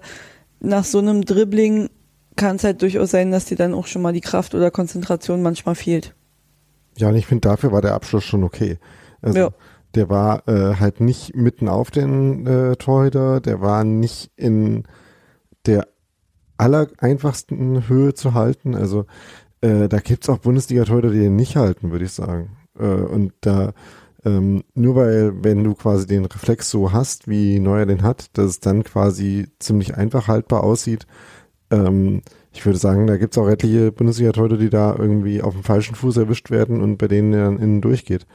nach so einem Dribbling kann es halt durchaus sein, dass dir dann auch schon mal die Kraft oder Konzentration manchmal fehlt. Ja, und ich finde, dafür war der Abschluss schon okay. Also, ja. der war äh, halt nicht mitten auf den äh, Torhüter, der war nicht in der allereinfachsten Höhe zu halten. Also äh, da gibt's auch Bundesliga-Torhüter, die den nicht halten, würde ich sagen. Äh, und da ähm, nur weil, wenn du quasi den Reflex so hast, wie Neuer den hat, dass es dann quasi ziemlich einfach haltbar aussieht. Ähm, ich würde sagen, da gibt es auch etliche Bundesliga-Leute, die da irgendwie auf dem falschen Fuß erwischt werden und bei denen er dann innen durchgeht.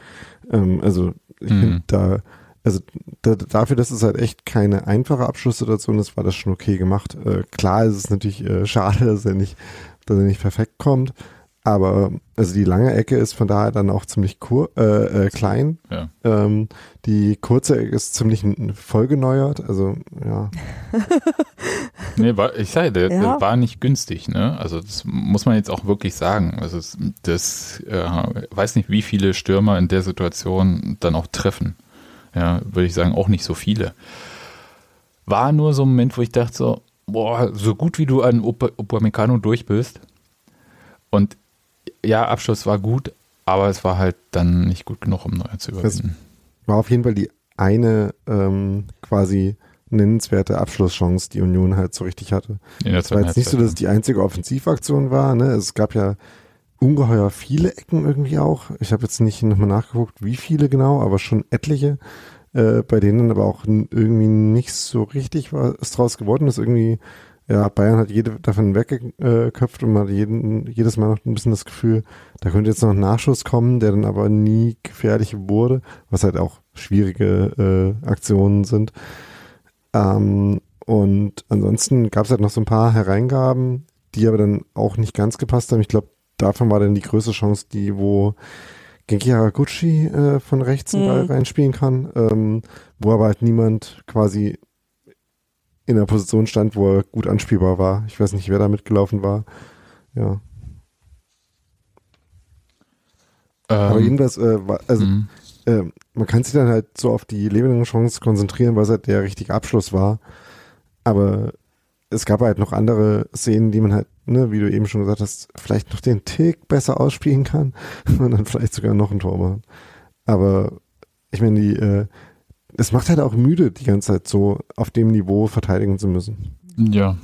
Ähm, also ich mhm. finde da, also da, dafür, dass es halt echt keine einfache Abschlusssituation ist, war das schon okay gemacht. Äh, klar ist es natürlich äh, schade, <laughs> dass er nicht, dass er nicht perfekt kommt. Aber also die lange Ecke ist von daher dann auch ziemlich kur äh, äh, klein. Ja. Ähm, die kurze Ecke ist ziemlich vollgeneuert. Also ja. <laughs> nee, war, ich sage, der, ja. der, war nicht günstig. Ne? Also das muss man jetzt auch wirklich sagen. Also das, äh, weiß nicht, wie viele Stürmer in der Situation dann auch treffen. Ja, würde ich sagen, auch nicht so viele. War nur so ein Moment, wo ich dachte so, boah, so gut wie du an Upamecano durch bist. Und ja, Abschluss war gut, aber es war halt dann nicht gut genug, um Neuer zu überwinden. Das war auf jeden Fall die eine ähm, quasi nennenswerte Abschlusschance, die Union halt so richtig hatte. Es war jetzt nicht so, dass es die einzige Offensivaktion war. Ne? Es gab ja ungeheuer viele Ecken irgendwie auch. Ich habe jetzt nicht nochmal nachgeguckt, wie viele genau, aber schon etliche, äh, bei denen aber auch irgendwie nicht so richtig was draus geworden ist. Irgendwie ja, Bayern hat jede davon weggeköpft und man hat jeden, jedes Mal noch ein bisschen das Gefühl, da könnte jetzt noch ein Nachschuss kommen, der dann aber nie gefährlich wurde, was halt auch schwierige äh, Aktionen sind. Ähm, und ansonsten gab es halt noch so ein paar Hereingaben, die aber dann auch nicht ganz gepasst haben. Ich glaube, davon war dann die größte Chance, die, wo Genki Haraguchi äh, von rechts einen Ball mhm. reinspielen kann, ähm, wo aber halt niemand quasi in der Position stand, wo er gut anspielbar war. Ich weiß nicht, wer da mitgelaufen war. Ja. Ähm, Aber jedenfalls, äh, also mhm. äh, man kann sich dann halt so auf die Leveling-Chance konzentrieren, weil es halt der richtige Abschluss war. Aber es gab halt noch andere Szenen, die man halt, ne, wie du eben schon gesagt hast, vielleicht noch den Tick besser ausspielen kann <laughs> und dann vielleicht sogar noch ein Tor machen. Aber ich meine, die, äh, es macht halt auch müde, die ganze Zeit so auf dem Niveau verteidigen zu müssen. Ja,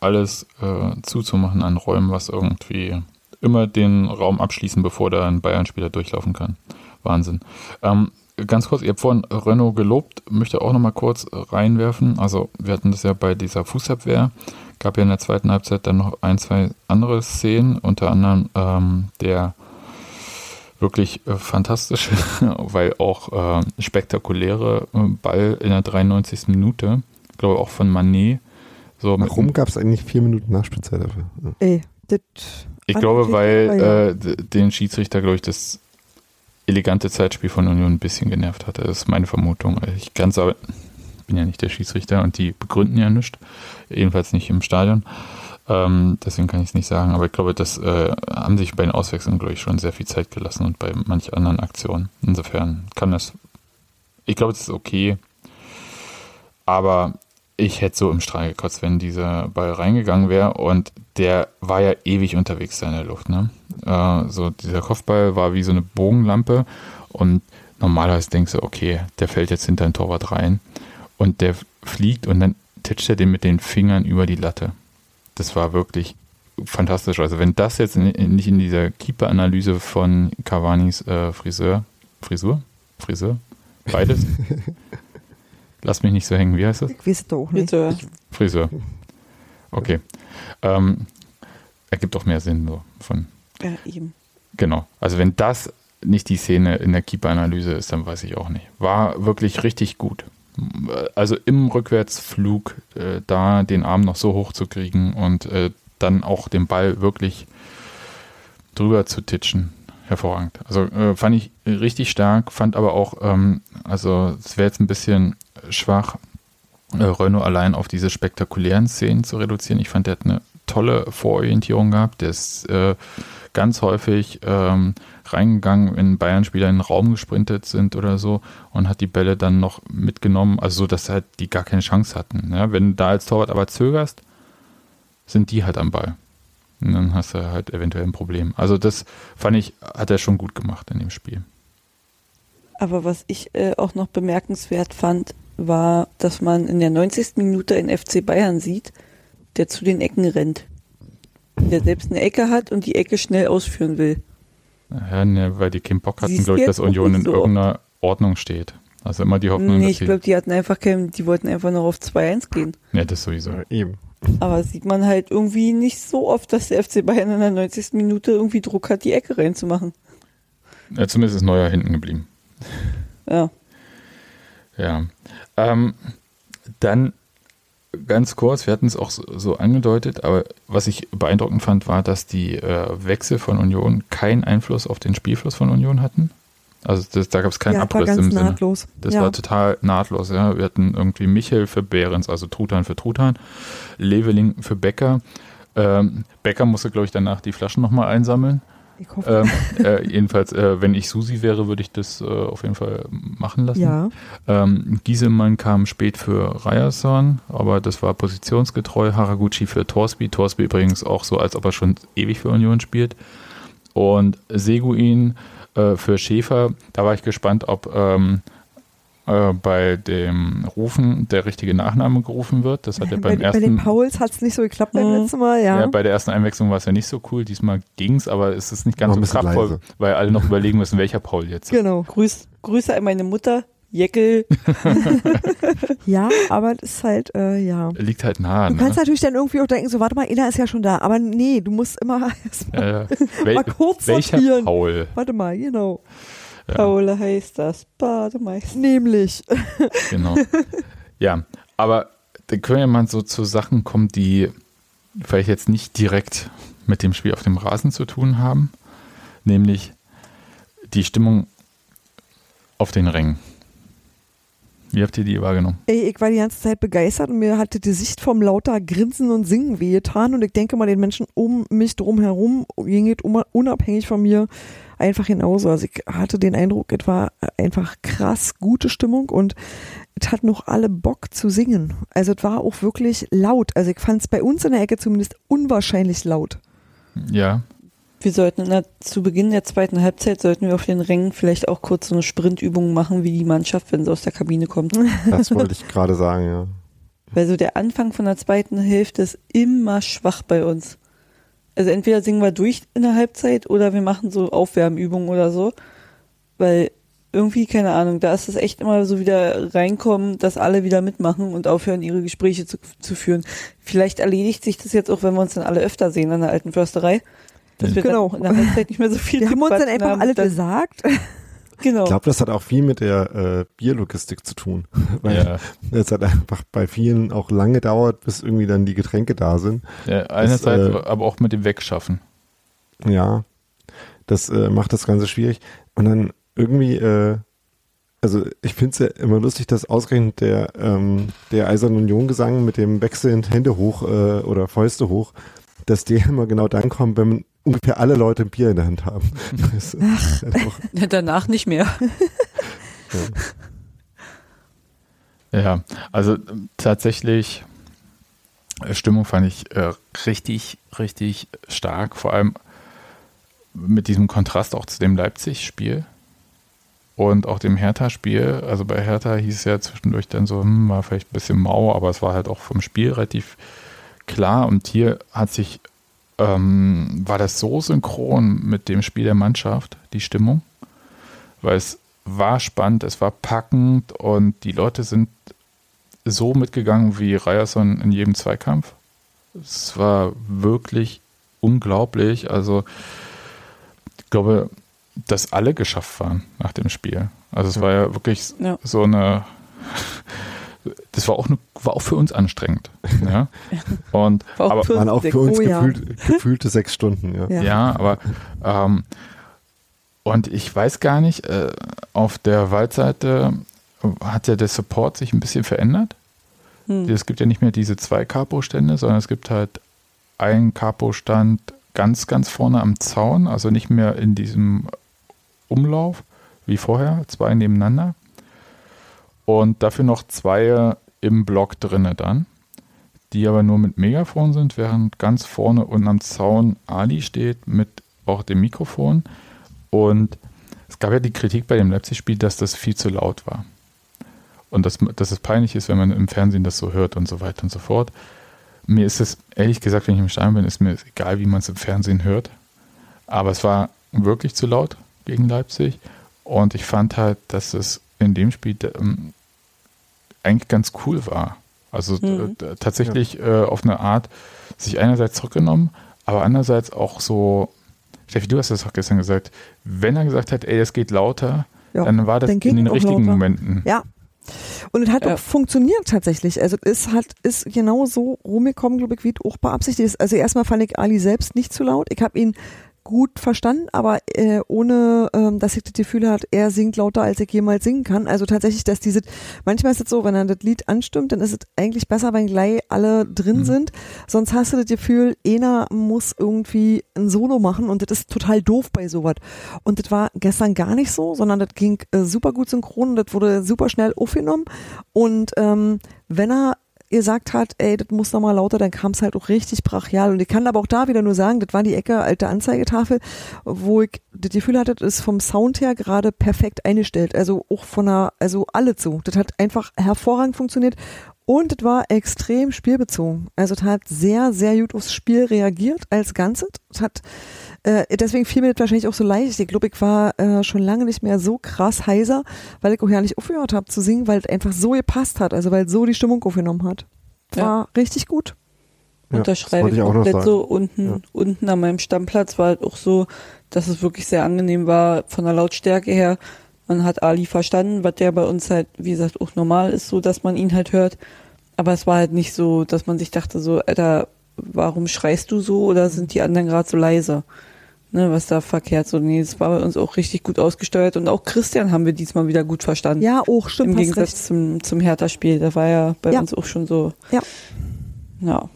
alles äh, zuzumachen an Räumen, was irgendwie immer den Raum abschließen, bevor da ein Bayern-Spieler durchlaufen kann. Wahnsinn. Ähm, ganz kurz, ihr habt vorhin Renault gelobt, möchte auch nochmal kurz reinwerfen. Also wir hatten das ja bei dieser Fußabwehr, Gab ja in der zweiten Halbzeit dann noch ein, zwei andere Szenen, unter anderem ähm, der wirklich äh, fantastische, <laughs> weil auch äh, spektakuläre äh, Ball in der 93. Minute, ich glaube auch von Manet. So Warum gab es eigentlich vier Minuten Nachspielzeit dafür? Ja. Ey, das Ich glaube, weil äh, den Schiedsrichter, glaube ich, das elegante Zeitspiel von Union ein bisschen genervt hatte. Das ist meine Vermutung. Ich kann's aber, bin ja nicht der Schiedsrichter und die begründen ja nichts. Jedenfalls nicht im Stadion. Ähm, deswegen kann ich es nicht sagen. Aber ich glaube, das äh, haben sich bei den Auswechslungen, glaube ich, schon sehr viel Zeit gelassen und bei manch anderen Aktionen. Insofern kann das, ich glaube, das ist okay. Aber ich hätte so im Strahl gekotzt, wenn dieser Ball reingegangen wäre und der war ja ewig unterwegs da in der Luft. Ne? Äh, so dieser Kopfball war wie so eine Bogenlampe und normalerweise denkst du, okay, der fällt jetzt hinter den Torwart rein und der fliegt und dann titscht er den mit den Fingern über die Latte. Das war wirklich fantastisch. Also wenn das jetzt in, nicht in dieser Keeper-Analyse von Cavanis äh, Friseur, Frisur, Friseur, beides. <laughs> Lass mich nicht so hängen. Wie heißt das? ich weiß es doch auch nicht. Friseur. Okay. Ähm, ergibt auch mehr Sinn so von. Ja, eben. Genau. Also wenn das nicht die Szene in der Keeper-Analyse ist, dann weiß ich auch nicht. War wirklich richtig gut. Also im Rückwärtsflug äh, da den Arm noch so hoch zu kriegen und äh, dann auch den Ball wirklich drüber zu titschen. Hervorragend. Also äh, fand ich richtig stark, fand aber auch, ähm, also es wäre jetzt ein bisschen schwach, äh, Renault allein auf diese spektakulären Szenen zu reduzieren. Ich fand, der hat eine tolle Vororientierung gehabt. Der ist äh, ganz häufig ähm, reingegangen, wenn Bayern-Spieler in den Raum gesprintet sind oder so und hat die Bälle dann noch mitgenommen, also so, dass halt die gar keine Chance hatten. Ja? Wenn du da als Torwart aber zögerst, sind die halt am Ball. Und dann hast du halt eventuell ein Problem. Also das fand ich, hat er schon gut gemacht in dem Spiel. Aber was ich äh, auch noch bemerkenswert fand, war, dass man in der 90. Minute einen FC Bayern sieht, der zu den Ecken rennt. Der selbst eine Ecke hat und die Ecke schnell ausführen will. Ja, ne, weil die keinen Bock hatten, glaube ich, dass Union in so. irgendeiner Ordnung steht. Also immer die Hoffnung, Nee, dass ich glaube, die hatten einfach kein, die wollten einfach noch auf 2-1 gehen. Ja, das sowieso. Ja, eben. Aber sieht man halt irgendwie nicht so oft, dass der FC Bayern in der 90. Minute irgendwie Druck hat, die Ecke reinzumachen. Ja, zumindest ist Neuer hinten geblieben. Ja. Ja. Ähm, dann ganz kurz, wir hatten es auch so, angedeutet, aber was ich beeindruckend fand, war, dass die äh, Wechsel von Union keinen Einfluss auf den Spielfluss von Union hatten. Also das, da gab es keinen ja, war Abriss ganz im Sinne. nahtlos. Das ja. war total nahtlos, ja. Wir hatten irgendwie Michel für Behrens, also Truthahn für Truthahn, Leveling für Becker. Ähm, Becker musste, glaube ich, danach die Flaschen nochmal einsammeln. Ähm, äh, jedenfalls, äh, wenn ich Susi wäre, würde ich das äh, auf jeden Fall machen lassen. ja. Ähm, Gieselmann kam spät für Ryerson, aber das war positionsgetreu. Haraguchi für Torsby. Torsby übrigens auch so, als ob er schon ewig für Union spielt. Und Seguin äh, für Schäfer. Da war ich gespannt, ob ähm, äh, bei dem Rufen der richtige Nachname gerufen wird. Das hat er bei, beim bei den ersten. Pauls hat es nicht so geklappt beim Mhm. letzten Mal, ja. Ja, bei der ersten Einwechslung war es ja nicht so cool. Diesmal ging es, aber es ist nicht ganz War so kraftvoll, leise. weil alle noch überlegen müssen, welcher Paul jetzt. genau. Grüß, Grüße an meine Mutter, Jeckel. <laughs> Ja, aber das ist halt, äh, ja. Liegt halt nah. Du ne? kannst natürlich dann irgendwie auch denken, so, warte mal, Ina ist ja schon da. Aber nee, du musst immer <laughs> erstmal Ja, ja. <laughs> Mal kurz welcher sortieren. Paul? Warte mal, genau. Ja. Heißt das Bademeister. Nämlich. <laughs> Genau. ja, aber dann können wir mal so zu Sachen kommen, die vielleicht jetzt nicht direkt mit dem Spiel auf dem Rasen zu tun haben, nämlich die Stimmung auf den Rängen. Wie habt ihr die wahrgenommen? Ey, ich war die ganze Zeit begeistert und mir hatte die Sicht vom lauter Grinsen und Singen wehgetan und ich denke mal, den Menschen um mich drum herum ging es um- unabhängig von mir einfach genauso. Also ich hatte den Eindruck, es war einfach krass gute Stimmung und es hat noch alle Bock zu singen. Also es war auch wirklich laut. Also ich fand es bei uns in der Ecke zumindest unwahrscheinlich laut. Ja, Wir sollten der, zu Beginn der zweiten Halbzeit sollten wir auf den Rängen vielleicht auch kurz so eine Sprintübung machen, wie die Mannschaft, wenn sie aus der Kabine kommt. <laughs> Das wollte ich gerade sagen, ja. Weil so der Anfang von der zweiten Hälfte ist immer schwach bei uns. Also entweder singen wir durch in der Halbzeit oder wir machen so Aufwärmübungen oder so. Weil irgendwie, keine Ahnung, da ist es echt immer so wieder reinkommen, dass alle wieder mitmachen und aufhören, ihre Gespräche zu, zu führen. Vielleicht erledigt sich das jetzt auch, wenn wir uns dann alle öfter sehen an der alten Försterei. Dass wir Genau. dann in der Halbzeit nicht mehr so viel Wir haben uns dann einfach haben, alle gesagt. Genau. Ich glaube, das hat auch viel mit der äh, Bierlogistik zu tun. <laughs> Weil Ja. es hat einfach bei vielen auch lange dauert, bis irgendwie dann die Getränke da sind. Ja, einerseits, äh, aber auch mit dem Wegschaffen. Ja, das äh, macht das Ganze schwierig. Und dann irgendwie, äh, also ich finde es ja immer lustig, dass ausgerechnet der, ähm, der Eisernen Union Gesang mit dem wechselnd Hände hoch äh, oder Fäuste hoch, dass der <laughs> immer genau dann kommt, wenn ungefähr alle Leute ein Bier in der Hand haben. Halt <laughs> Danach nicht mehr. <laughs> Ja, also ähm, tatsächlich, äh, Stimmung fand ich äh, richtig, richtig stark. Vor allem mit diesem Kontrast auch zu dem Leipzig-Spiel und auch dem Hertha-Spiel. Also bei Hertha hieß es ja zwischendurch dann so, hm, war vielleicht ein bisschen mau, aber es war halt auch vom Spiel relativ klar. Und hier hat sich, ähm, war das so synchron mit dem Spiel der Mannschaft, die Stimmung, weil es war spannend, es war packend und die Leute sind so mitgegangen wie Ryerson in jedem Zweikampf. Es war wirklich unglaublich. Also ich glaube, dass alle geschafft waren nach dem Spiel. Also es war ja wirklich Ja. so eine das war auch, eine, war auch für uns anstrengend. <laughs> Ja? Und, War auch aber, für waren auch uns für uns Oh ja. gefühlt, gefühlte sechs Stunden. Ja. Ja. ja, aber ähm, und ich weiß gar nicht, äh, auf der Waldseite hat ja der Support sich ein bisschen verändert. Hm. Es gibt ja nicht mehr diese zwei Capo-Stände, sondern es gibt halt einen Capo-Stand ganz, ganz vorne am Zaun, also nicht mehr in diesem Umlauf wie vorher, zwei nebeneinander. Und dafür noch zwei im Block drinne dann, die aber nur mit Megafon sind, während ganz vorne unten am Zaun Ali steht mit auch dem Mikrofon. Und es gab ja die Kritik bei dem Leipzig-Spiel, dass das viel zu laut war. Und dass, dass es peinlich ist, wenn man im Fernsehen das so hört und so weiter und so fort. Mir ist es, ehrlich gesagt, wenn ich im Stadion bin, ist mir egal, wie man es im Fernsehen hört. Aber es war wirklich zu laut gegen Leipzig. Und ich fand halt, dass es in dem Spiel ähm, eigentlich ganz cool war. Also Mhm. äh, tatsächlich äh, auf eine Art sich einerseits zurückgenommen, aber andererseits auch so, Steffi, du hast das auch gestern gesagt, wenn er gesagt hat, ey, es geht lauter, Ja, dann war das dann in den richtigen lauter. Momenten. Ja. Und es hat Ja. auch funktioniert tatsächlich. Also es hat ist genau so rumgekommen, glaube ich, wie es auch beabsichtigt ist. Also erstmal fand ich Ali selbst nicht zu laut. Ich habe ihn gut verstanden, aber äh, ohne, ähm, dass ich das Gefühl hat, er singt lauter, als ich jemals singen kann. Also tatsächlich, dass diese, manchmal ist es so, wenn er das Lied anstimmt, dann ist es eigentlich besser, wenn gleich alle drin Mhm. sind. Sonst hast du das Gefühl, einer muss irgendwie ein Solo machen und das ist total doof bei sowas. Und das war gestern gar nicht so, sondern das ging äh, super gut synchron und das wurde super schnell aufgenommen. Und ähm, wenn er gesagt hat, ey, das muss noch mal lauter, dann kam es halt auch richtig brachial. Und ich kann aber auch da wieder nur sagen, das war die Ecke alte Anzeigetafel, wo ich das Gefühl hatte, das ist vom Sound her gerade perfekt eingestellt. Also auch von der, also alle zu. Das hat einfach hervorragend funktioniert. Und es war extrem spielbezogen. Also es hat sehr, sehr gut aufs Spiel reagiert als Ganzes. Es hat äh, deswegen fiel mir das wahrscheinlich auch so leicht. Ich glaube, ich war äh, schon lange nicht mehr so krass heiser, weil ich auch ja nicht aufgehört habe zu singen, weil es einfach so gepasst hat, also weil es so die Stimmung aufgenommen hat. War richtig gut. Ja, Unterschreibe ich ich auch noch komplett so unten, Ja. unten an meinem Stammplatz war halt auch so, dass es wirklich sehr angenehm war von der Lautstärke her. Man hat Ali verstanden, was der bei uns halt, wie gesagt, auch normal ist, so dass man ihn halt hört. Aber es war halt nicht so, dass man sich dachte so, Alter, warum schreist du so oder sind die anderen gerade so leise? Ne, was da verkehrt so. Nee, es war bei uns auch richtig gut ausgesteuert und auch Christian haben wir diesmal wieder gut verstanden. Ja, auch stimmt. Im Gegensatz recht. zum, zum Hertha-Spiel. Da war ja bei Ja. uns auch schon so. Ja. Ja.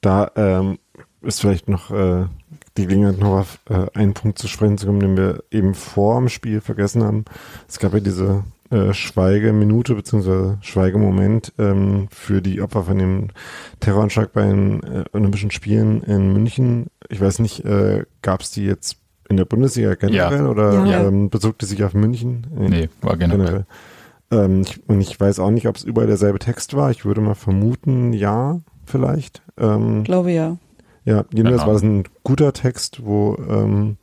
Da ähm, ist vielleicht noch äh, die Gelegenheit, noch auf äh, einen Punkt zu sprechen zu kommen, den wir eben vor dem Spiel vergessen haben. Es gab ja diese äh, Schweigeminute bzw. Schweigemoment ähm, für die Opfer von dem Terroranschlag bei den äh, Olympischen Spielen in München. Ich weiß nicht, äh, gab es die jetzt in der Bundesliga generell oder Ja. ähm, bezog die sich auf München? Nee, war generell. Ähm, ich, und ich weiß auch nicht, ob es überall derselbe Text war. Ich würde mal vermuten, ja, vielleicht. Ähm, Glaube ja. Ja, jedenfalls Ja. war das ein guter Text, wo ähm,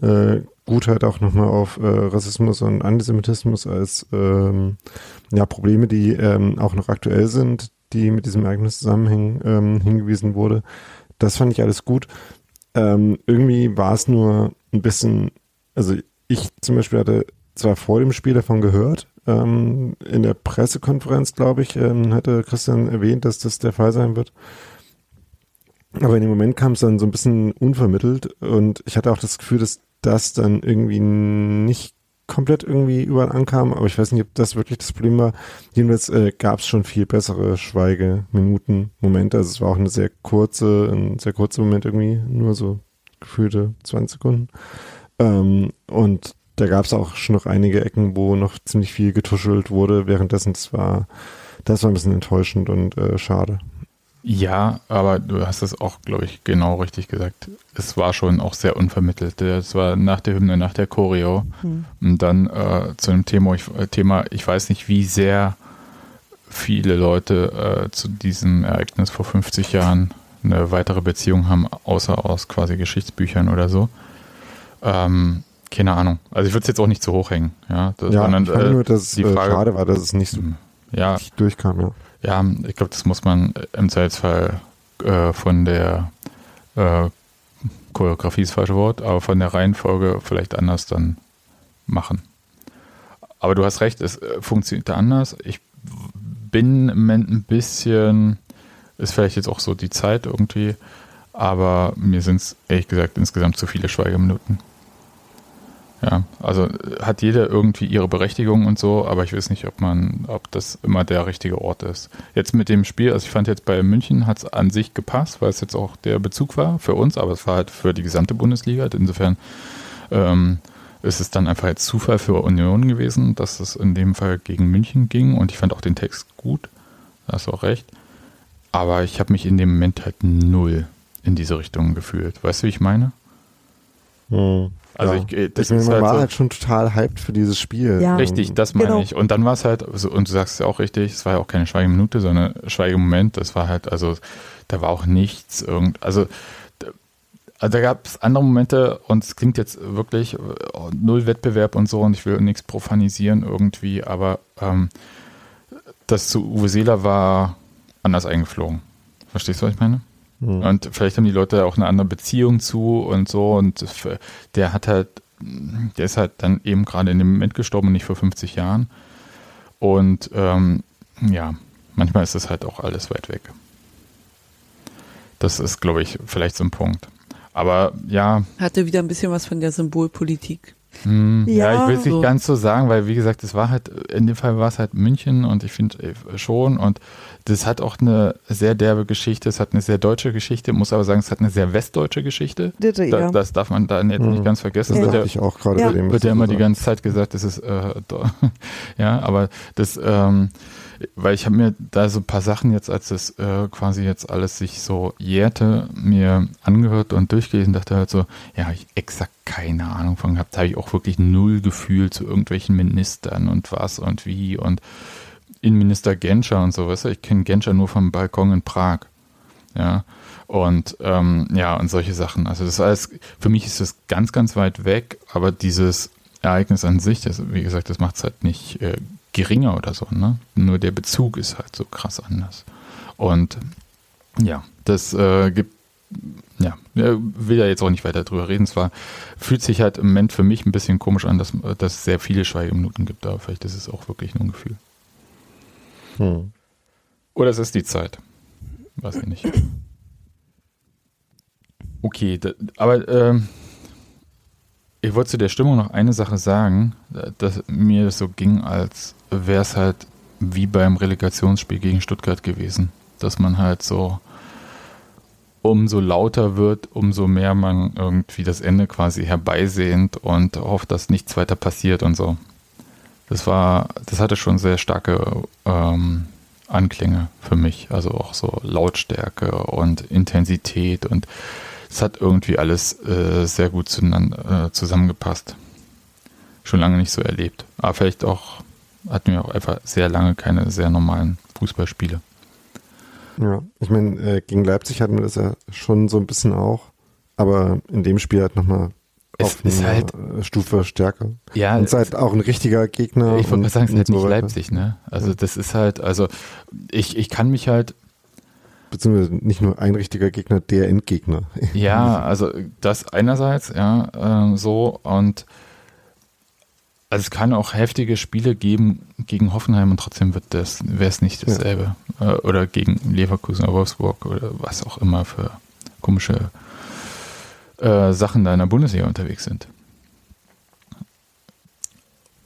äh, gut halt auch nochmal auf äh, Rassismus und Antisemitismus als ähm, ja, Probleme, die ähm, auch noch aktuell sind, die mit diesem Ereignis zusammenhängen, ähm, hingewiesen wurde. Das fand ich alles gut. Ähm, irgendwie war es nur ein bisschen, also ich zum Beispiel hatte zwar vor dem Spiel davon gehört, ähm, in der Pressekonferenz, glaube ich, ähm, hatte Christian erwähnt, dass das der Fall sein wird. Aber in dem Moment kam es dann so ein bisschen unvermittelt und ich hatte auch das Gefühl, dass das dann irgendwie nicht komplett irgendwie überall ankam, aber ich weiß nicht, ob das wirklich das Problem war. Jedenfalls äh, gab es schon viel bessere Schweigeminuten, Momente. Also es war auch eine sehr kurze, ein sehr kurzer Moment irgendwie, nur so gefühlte 20 Sekunden. Ähm, und da gab es auch schon noch einige Ecken, wo noch ziemlich viel getuschelt wurde. Währenddessen, das war, das war ein bisschen enttäuschend und äh, schade. Ja, aber du hast es auch, glaube ich, genau richtig gesagt. Es war schon auch sehr unvermittelt. Es war nach der Hymne, nach der Choreo. Hm. Und dann äh, zu dem Thema ich, äh, Thema, ich weiß nicht, wie sehr viele Leute äh, zu diesem Ereignis vor 50 Jahren eine weitere Beziehung haben, außer aus quasi Geschichtsbüchern oder so. Ähm, keine Ahnung. Also ich würde es jetzt auch nicht zu hoch hängen. Ja, das, ja sondern, ich fand äh, nur, dass es äh, Frage, schade war, dass es nicht so hm. ja, durchkam. Ja. Ja, ich glaube, das muss man im Zweifelsfall äh, von der äh, Choreografie ist das falsche Wort, aber von der Reihenfolge vielleicht anders dann machen. Aber du hast recht, es äh, funktioniert anders. Ich bin im Moment ein bisschen, ist vielleicht jetzt auch so die Zeit irgendwie, aber mir sind es ehrlich gesagt insgesamt zu viele Schweigeminuten. Ja, also hat jeder irgendwie ihre Berechtigung und so, aber ich weiß nicht, ob man, ob das immer der richtige Ort ist. Jetzt mit dem Spiel, also ich fand jetzt bei München hat es an sich gepasst, weil es jetzt auch der Bezug war für uns, aber es war halt für die gesamte Bundesliga. Insofern ähm, ist es dann einfach jetzt Zufall für Union gewesen, dass es in dem Fall gegen München ging und ich fand auch den Text gut, da hast du auch recht. Aber ich habe mich in dem Moment halt null in diese Richtung gefühlt. Weißt du, wie ich meine? Hm. Also ja. ich, das ich meine, man halt war so, halt schon total hyped für dieses Spiel. Ja. Richtig, das meine genau. ich. Und dann war es halt, so, und du sagst es ja auch richtig, es war ja auch keine Schweigeminute, sondern Schweigemoment. Das war halt, also da war auch nichts, irgend, also also da gab es andere Momente und es klingt jetzt wirklich oh, null Wettbewerb und so und ich will nichts profanisieren irgendwie, aber ähm, das zu Uwe Seeler war anders eingeflogen. Verstehst du, was ich meine? Mhm. Und vielleicht haben die Leute auch eine andere Beziehung zu und so. Und der hat halt, der ist halt dann eben gerade in dem Moment gestorben und nicht vor 50 Jahren. Und ähm, ja, manchmal ist das halt auch alles weit weg. Das ist, glaube ich, vielleicht so ein Punkt. Aber ja. Hatte wieder ein bisschen was von der Symbolpolitik. Hm, ja, ja, ich will es nicht so. ganz so sagen, weil wie gesagt, es war halt, in dem Fall war es halt München und ich finde äh, schon und das hat auch eine sehr derbe Geschichte, es hat eine sehr deutsche Geschichte, muss aber sagen, es hat eine sehr westdeutsche Geschichte. Bitte, ja. das darf man da jetzt mhm. nicht ganz vergessen. Das wird ja, ich auch gerade ja. bei dem. Wird ja immer die ganze Zeit gesagt, das ist, äh, <laughs> ja, aber das, ähm, weil ich habe mir da so ein paar Sachen jetzt, als das äh, quasi jetzt alles sich so jährte, mir angehört und durchgelesen, dachte halt so, ja, ich exakt keine Ahnung von gehabt, habe ich auch wirklich null Gefühl zu irgendwelchen Ministern und was und wie und Innenminister Genscher und so, weißt du, ich kenne Genscher nur vom Balkon in Prag, ja, und ähm, ja, und solche Sachen. Also das alles, für mich ist das ganz, ganz weit weg, aber dieses Ereignis an sich, das, wie gesagt, das macht es halt nicht äh, geringer oder so, ne? Nur der Bezug ist halt so krass anders. Und ja, das äh, gibt, ja, will ja jetzt auch nicht weiter drüber reden. Zwar fühlt sich halt im Moment für mich ein bisschen komisch an, dass, dass es sehr viele Schweigeminuten gibt, aber vielleicht ist es auch wirklich nur ein Gefühl. Hm. Oder es ist die Zeit. Weiß ich nicht. Okay, da, aber ähm, ich wollte zu der Stimmung noch eine Sache sagen, dass mir das so ging, als wäre es halt wie beim Relegationsspiel gegen Stuttgart gewesen. Dass man halt so umso lauter wird, umso mehr man irgendwie das Ende quasi herbeisehnt und hofft, dass nichts weiter passiert und so. Das war, das hatte schon sehr starke ähm, Anklänge für mich. Also auch so Lautstärke und Intensität und es hat irgendwie alles äh, sehr gut äh, zusammengepasst. Schon lange nicht so erlebt. Aber vielleicht auch, hatten wir auch einfach sehr lange keine sehr normalen Fußballspiele. Ja, ich meine, äh, gegen Leipzig hatten wir das ja schon so ein bisschen auch. Aber in dem Spiel halt nochmal Es auf ist einer halt- äh, Stufe stärker. Ja, Und es ist halt auch ein richtiger Gegner. ich wollte mal sagen, es ist halt so nicht weiter. Leipzig, ne? Also das ist halt, also ich, ich kann mich halt, Beziehungsweise nicht nur ein richtiger Gegner, der Endgegner. ja, <laughs> also das einerseits, ja, ähm, so und also es kann auch heftige Spiele geben gegen Hoffenheim und trotzdem wird das, wäre es nicht dasselbe. Äh, oder gegen Leverkusen oder Wolfsburg oder was auch immer für komische äh, Sachen da in der Bundesliga unterwegs sind.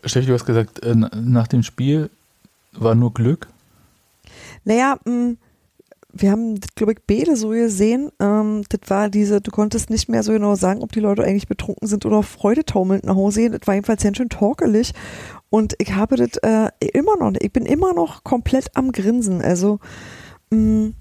Steffi, du hast gesagt, äh, na- nach dem Spiel war nur Glück. Naja, mh, wir haben, glaube ich, beide so gesehen. Ähm, das war diese, du konntest nicht mehr so genau sagen, ob die Leute eigentlich betrunken sind oder freudetaumelnd nach Hause gehen. Das war jedenfalls ganz schön torkelig. Und ich habe das äh, immer noch, ich bin immer noch komplett am Grinsen. Also, mh,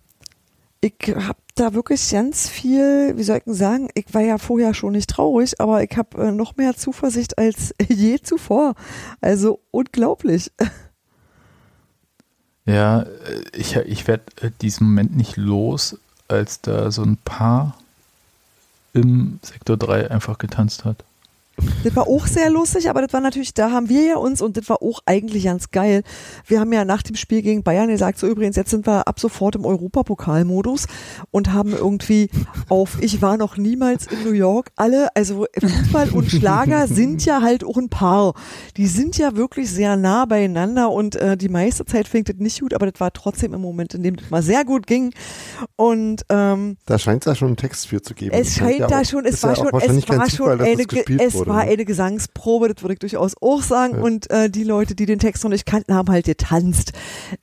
ich habe da wirklich ganz viel, wie soll ich denn sagen, ich war ja vorher schon nicht traurig, aber ich habe äh, noch mehr Zuversicht als <laughs> je zuvor. Also unglaublich. <laughs> Ja, äh, ich, ich werde diesen Moment nicht los, als da so ein Paar im Sektor 3 einfach getanzt hat. Das war auch sehr lustig, aber das war natürlich, da haben wir ja uns und das war auch eigentlich ganz geil. Wir haben ja nach dem Spiel gegen Bayern gesagt, so übrigens, jetzt sind wir ab sofort im Europapokalmodus und haben irgendwie auf Ich war noch niemals in New York alle, also Fußball und Schlager sind ja halt auch ein Paar. Die sind ja wirklich sehr nah beieinander und äh, die meiste Zeit fängt das nicht gut, aber das war trotzdem im Moment, in dem das mal sehr gut ging. Und ähm, Da scheint es ja schon einen Text für zu geben. es scheint ja da auch- schon, es war ja schon, es war schon Zufall, eine, es war ne? eine Gesangsprobe, das würde ich durchaus auch sagen. Ja. Und äh, die Leute, die den Text noch nicht kannten, haben halt getanzt.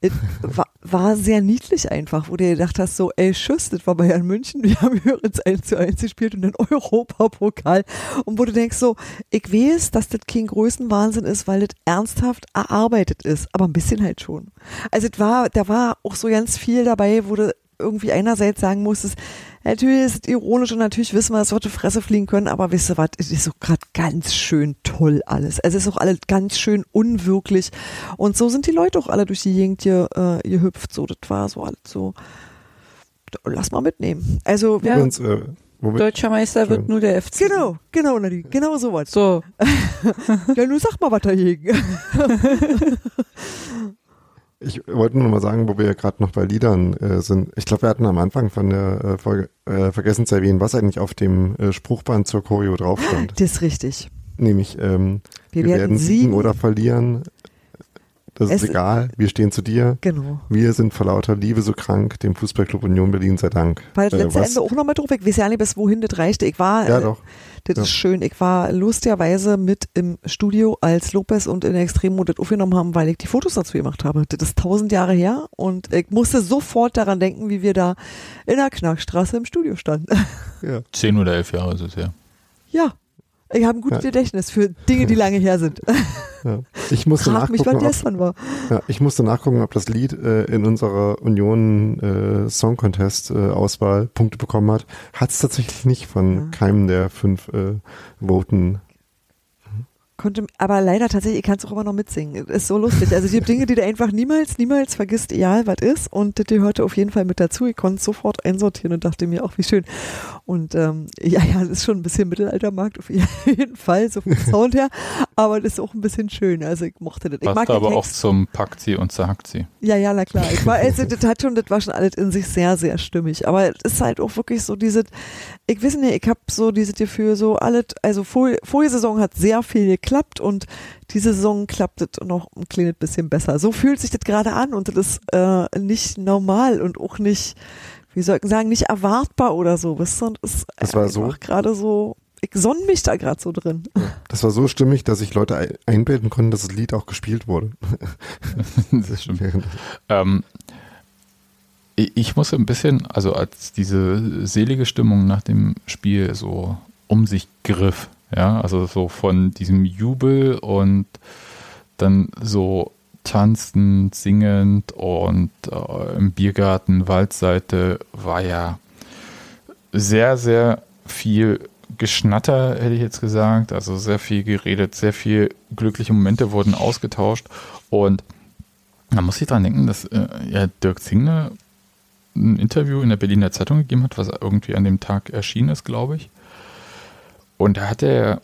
Es war, war sehr niedlich einfach, wo du gedacht hast, so, ey, tschüss, das war Bayern München, wir haben übrigens 1 zu 1 gespielt und den Europapokal. Und wo du denkst so, ich weiß, dass das kein Größenwahnsinn ist, weil das ernsthaft erarbeitet ist, aber ein bisschen halt schon. Also war, da war auch so ganz viel dabei, wo du irgendwie einerseits sagen musstest, natürlich ist es ironisch und natürlich wissen wir, es wird die Fresse fliegen können, aber wisst ihr was, es ist so gerade ganz schön toll alles. Es ist auch alles ganz schön unwirklich und so sind die Leute auch alle durch die Gegend hier äh, gehüpft, so, das war so alles so, lass mal mitnehmen. Also, wir, Ja. Übrigens, äh, womit, Deutscher Meister wird nur der FC. genau, genau, Nadine, genau so was. So, <laughs> Ja, nun sag mal was dagegen. <laughs> ich wollte nur mal sagen, wo wir ja gerade noch bei Liedern äh, sind. Ich glaube, wir hatten am Anfang von der äh, Folge äh, vergessen zu erwähnen, was eigentlich auf dem äh, Spruchband zur Choreo drauf stand. Das ist richtig. Nämlich, ähm, Wir, wir, werden, siegen. siegen oder verlieren. Das ist egal. Wir stehen zu dir. Genau. Wir sind vor lauter Liebe so krank. Dem Fußballclub Union Berlin sei Dank. Weil das Äh, letzte Ende auch noch mit drauf. Ich weiß ja nicht, bis wohin das reichte. Ich war, Ja, äh, doch. das Ja. ist schön. Ich war lustigerweise mit im Studio, als Lopez und in Extremo das aufgenommen haben, weil ich die Fotos dazu gemacht habe. Das ist tausend Jahre her und ich musste sofort daran denken, wie wir da in der Knackstraße im Studio standen. <laughs> Ja. Zehn oder elf Jahre ist es her. ja. Ich habe ein gutes Ja. Gedächtnis für Dinge, die lange her sind. Ja. Ich musste Frag mich, nachgucken, ob, gestern war. ja, ich musste nachgucken, ob das Lied äh, in unserer Union äh, Song Contest äh, Auswahl Punkte bekommen hat. Hat es tatsächlich nicht von Ja. keinem der fünf äh, Voten. Konnte, aber leider tatsächlich, ich kann es auch immer noch mitsingen. Ist so lustig. Also es gibt Dinge, die du einfach niemals, niemals vergisst, egal was ist. Und das gehörte auf jeden Fall mit dazu. Ich konnte es sofort einsortieren und dachte mir auch, wie schön. Und ähm, ja, ja, das ist schon ein bisschen Mittelaltermarkt auf <laughs> jeden Fall, so vom <laughs> Sound her. Aber das ist auch ein bisschen schön. Also ich mochte das. Ich Passt mag aber auch zum Packt sie und sagt sie. Ja, ja, na klar. Ich war, also, <laughs> das hat schon, das war schon alles in sich sehr, sehr stimmig. Aber es ist halt auch wirklich so diese, ich weiß nicht, ich habe so dieses Gefühl, so alles, also vor, vorige Saison hat sehr viel geklappt und diese Saison klappt es noch ein kleines bisschen besser. So fühlt sich das gerade an und das ist äh, nicht normal und auch nicht, wie soll ich sagen, nicht erwartbar oder so. Wisst ihr? Und es ist Das war so? einfach gerade so, ich sonne mich da gerade so drin. Das war so stimmig, dass sich Leute ein- einbilden konnten, dass das Lied auch gespielt wurde. <laughs> das stimmt. Ähm, ich, ich muss ein bisschen, also als diese selige Stimmung nach dem Spiel so um sich griff, ja, also so von diesem Jubel und dann so tanzend, singend und äh, im Biergarten, Waldseite war ja sehr, sehr viel Geschnatter, hätte ich jetzt gesagt. Also sehr viel geredet, sehr viel glückliche Momente wurden ausgetauscht. Und da muss ich dran denken, dass äh, ja, Dirk Zingler ein Interview in der Berliner Zeitung gegeben hat, was irgendwie an dem Tag erschienen ist, glaube ich. Und da hat er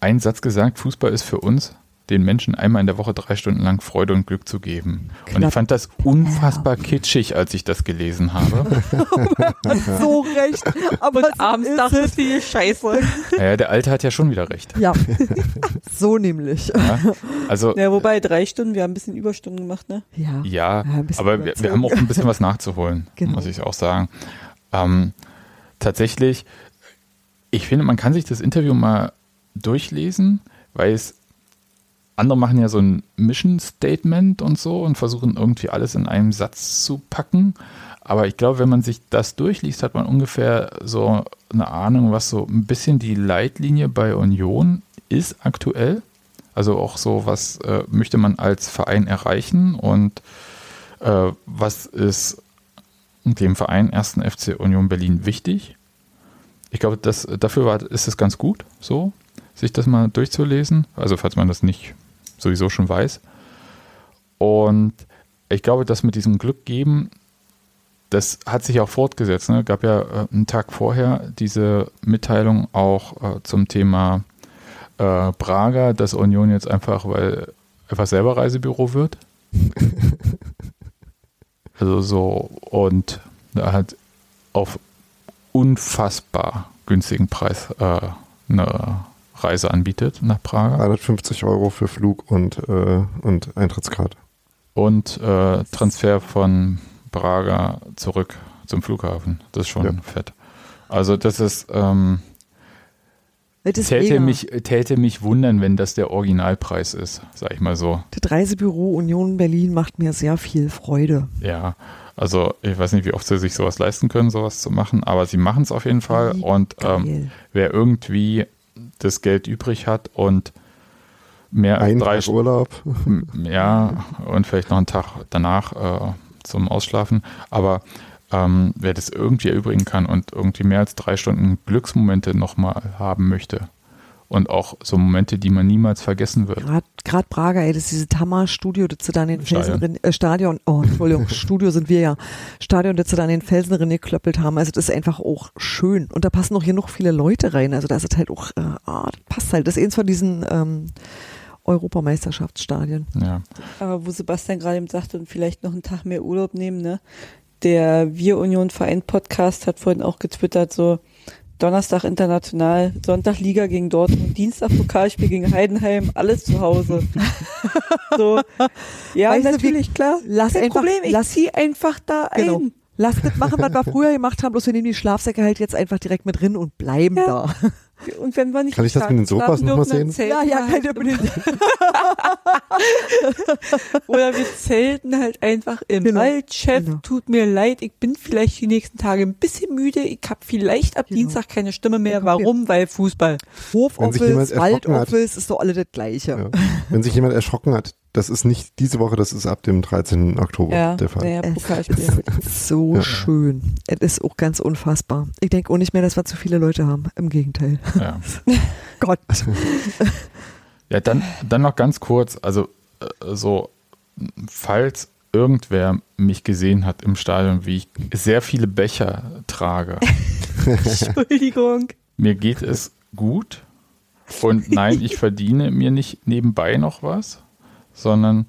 einen Satz gesagt, Fußball ist für uns, den Menschen einmal in der Woche drei Stunden lang Freude und Glück zu geben. Und ich Knapp. fand das unfassbar kitschig, als ich das gelesen habe. <laughs> so recht. Aber so Abends ist dachte ich, Scheiße. Naja, der Alte hat ja schon wieder recht. Ja, <laughs> so nämlich. Ja? Also, Ja, wobei drei Stunden, wir haben ein bisschen Überstunden gemacht, ne? Ja. ja, ein bisschen aber wir, wir haben auch ein bisschen was nachzuholen, <laughs> Genau. muss ich auch sagen. Ähm, tatsächlich, ich finde, man kann sich das Interview mal durchlesen, weil es andere machen ja so ein Mission Statement und so und versuchen irgendwie alles in einem Satz zu packen. Aber ich glaube, wenn man sich das durchliest, hat man ungefähr so eine Ahnung, was so ein bisschen die Leitlinie bei Union ist aktuell. Also auch so, was äh, möchte man als Verein erreichen und äh, was ist dem Verein 1. FC Union Berlin wichtig. Ich glaube, das, dafür war, ist es ganz gut, so, sich das mal durchzulesen. Also, falls man das nicht sowieso schon weiß. Und ich glaube, das mit diesem Glück geben, das hat sich auch fortgesetzt. Ne? Gab ja äh, einen Tag vorher diese Mitteilung auch äh, zum Thema äh, Braga, dass Union jetzt einfach, weil einfach selber Reisebüro wird. <laughs> also so und da hat auf unfassbar günstigen Preis äh, eine Reise anbietet nach Praga 350 Euro für Flug und, äh, und Eintrittskarte. und äh, Transfer von Braga zurück zum Flughafen. Das ist schon Ja. fett. Also das ist ähm, Das ist täte mega. mich täte mich wundern, wenn das der Originalpreis ist, sag ich mal so. Das Reisebüro Union Berlin macht mir sehr viel Freude. Ja, also ich weiß nicht, wie oft sie sich sowas leisten können, sowas zu machen, aber sie machen es auf jeden Fall. Und ähm, wer irgendwie das Geld übrig hat und mehr als Ein drei Tag Urlaub. Ja, und vielleicht noch einen Tag danach äh, zum Ausschlafen. Aber ähm, wer das irgendwie erübrigen kann und irgendwie mehr als drei Stunden Glücksmomente nochmal haben möchte und auch so Momente, die man niemals vergessen wird. Gerade Prager, ey, das ist dieses Hammer-Studio, das sie da an den Stadion. Felsen, äh, Stadion, oh, Entschuldigung, <laughs> Studio sind wir ja, Stadion, das sie da an den Felsen drin geklöppelt haben, also das ist einfach auch schön und da passen auch hier noch viele Leute rein, also da ist es halt auch, äh, ah, das passt halt, das ist eins von diesen ähm, Europameisterschaftsstadien. Ja, Aber wo Sebastian gerade eben sagte, und vielleicht noch einen Tag mehr Urlaub nehmen, ne? Der Wir Union Verein Podcast hat vorhin auch getwittert, so Donnerstag international, Sonntag Liga gegen Dortmund, Dienstag Pokalspiel gegen Heidenheim, alles zu Hause. <laughs> so, ja, Weißt du, natürlich, klar. lass Kein einfach- Problem, ich lass- zieh einfach da Genau. ein. Lass das machen, was wir <laughs> früher gemacht haben, bloß wir nehmen die Schlafsäcke halt jetzt einfach direkt mit drin und bleiben Ja. da. Und wenn wir nicht Kann ich das mit den Sofas schlafen noch mal dürfen, dann sehen? zelten Ja, ja, wir kann halt Oder wir zelten halt einfach im Genau. Wald. Chef, Genau. tut mir leid, ich bin vielleicht die nächsten Tage ein bisschen müde. Ich habe vielleicht ab Genau. Dienstag keine Stimme mehr. Dir- Warum? Weil Fußball. Hofoffice. Waldoffice, ist doch alle das Gleiche. Ja. Wenn sich jemand erschrocken hat, das ist nicht diese Woche, das ist ab dem 13. Oktober Ja, der Fall. naja, Es ist so Ja. schön. Es ist auch ganz unfassbar. Ich denke auch nicht mehr, dass wir zu viele Leute haben. Im Gegenteil. ja. <laughs> Gott. ja dann, dann noch ganz kurz, also äh, so, falls irgendwer mich gesehen hat im Stadion, wie ich sehr viele Becher trage, <laughs> <laughs> Entschuldigung. mir geht es gut und nein, ich verdiene mir nicht nebenbei noch was, sondern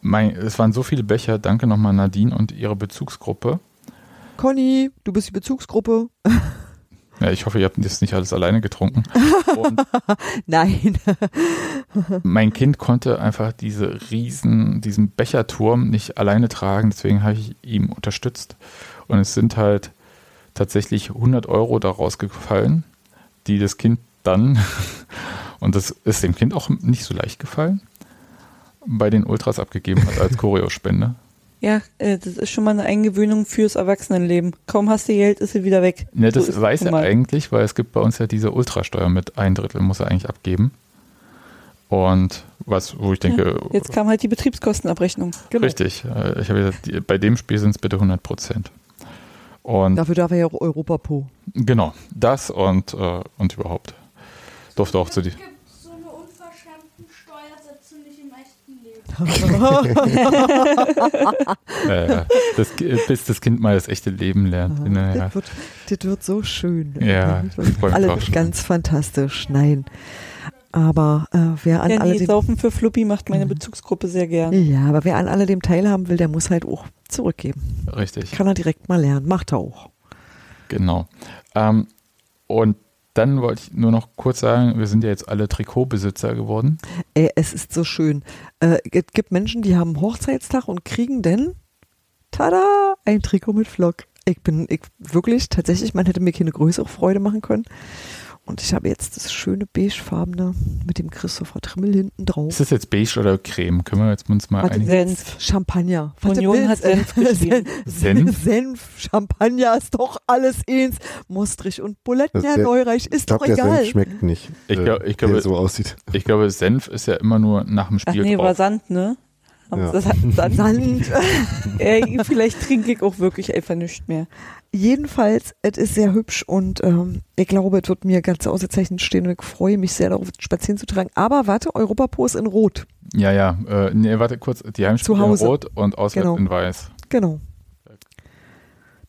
mein, es waren so viele Becher, danke nochmal Nadine und ihre Bezugsgruppe. Conny, du bist die Bezugsgruppe. <laughs> Ja, ich hoffe, ihr habt das nicht alles alleine getrunken. <laughs> Nein. mein Kind konnte einfach diese riesen, diesen Becherturm nicht alleine tragen, deswegen habe ich ihm unterstützt. Und es sind halt tatsächlich 100 Euro daraus gefallen, die das Kind dann, <laughs> und das ist dem Kind auch nicht so leicht gefallen, bei den Ultras abgegeben hat als Choreospende. Ja, äh, das ist schon mal eine Eingewöhnung fürs Erwachsenenleben. Kaum hast du Geld, ist sie wieder weg. Ne, das So weiß er mal. eigentlich, weil es gibt bei uns ja diese Ultrasteuer mit ein Drittel muss er eigentlich abgeben. Und was, wo ich denke, Jetzt kam halt die Betriebskostenabrechnung. Genau. richtig, äh, ich habe gesagt, bei dem Spiel sind es bitte 100 Prozent. Und Dafür darf er ja auch Europapo. genau, das und, äh, und überhaupt. Durfte auch zu die. gibt so eine Steuersätze nicht im echten Leben. <laughs> Äh, das, bis das Kind mal das echte Leben lernt. Naja. Das, wird, das wird so schön. Ja, mich alle ganz fantastisch. Nein. Aber äh, wer an Ja, alle nee, dem, Saufen für Fluppi macht meine Bezugsgruppe sehr gern. ja, aber wer an alle dem teilhaben will, der muss halt auch zurückgeben. Richtig, Kann er direkt mal lernen. Macht er auch. genau. Ähm, und dann wollte ich nur noch kurz sagen, wir sind ja jetzt alle Trikotbesitzer geworden. Ey, es ist so schön. Äh, es gibt Menschen, die haben Hochzeitstag und kriegen denn, tada, ein Trikot mit Flock. Ich bin, ich wirklich, tatsächlich, man hätte mir keine größere Freude machen können. Und ich habe jetzt das schöne beigefarbene mit dem Christopher Trimmel hinten drauf. Ist das jetzt beige oder Creme? Können wir jetzt uns mal Warte, einigen? Senf. Champagner. Union willst, hat Senf äh, <laughs> geschrieben. Senf? Senf, Champagner ist doch alles eins. Mostrich und Buletten, Das Herr der- Neureich, Ich ist glaube, doch der egal. Senf schmeckt nicht. Ich äh, glaub- ich der glaube- so aussieht. Ich glaube, Senf ist ja immer nur nach dem Ach Spiel nee, war drauf. Sand, ne? Ja. Das hat Sand. Ey, <laughs> vielleicht trinke ich auch wirklich einfach nichts mehr. Jedenfalls, es ist sehr hübsch und ähm, ich glaube, es wird mir ganz ausgezeichnet stehen und ich freue mich sehr darauf, spazieren zu tragen. Aber warte, Europapos in Rot. Ja, ja. Äh, nee, warte kurz. Die Heimspiele Zu Hause. in Rot und auswärts Genau. in Weiß. Genau.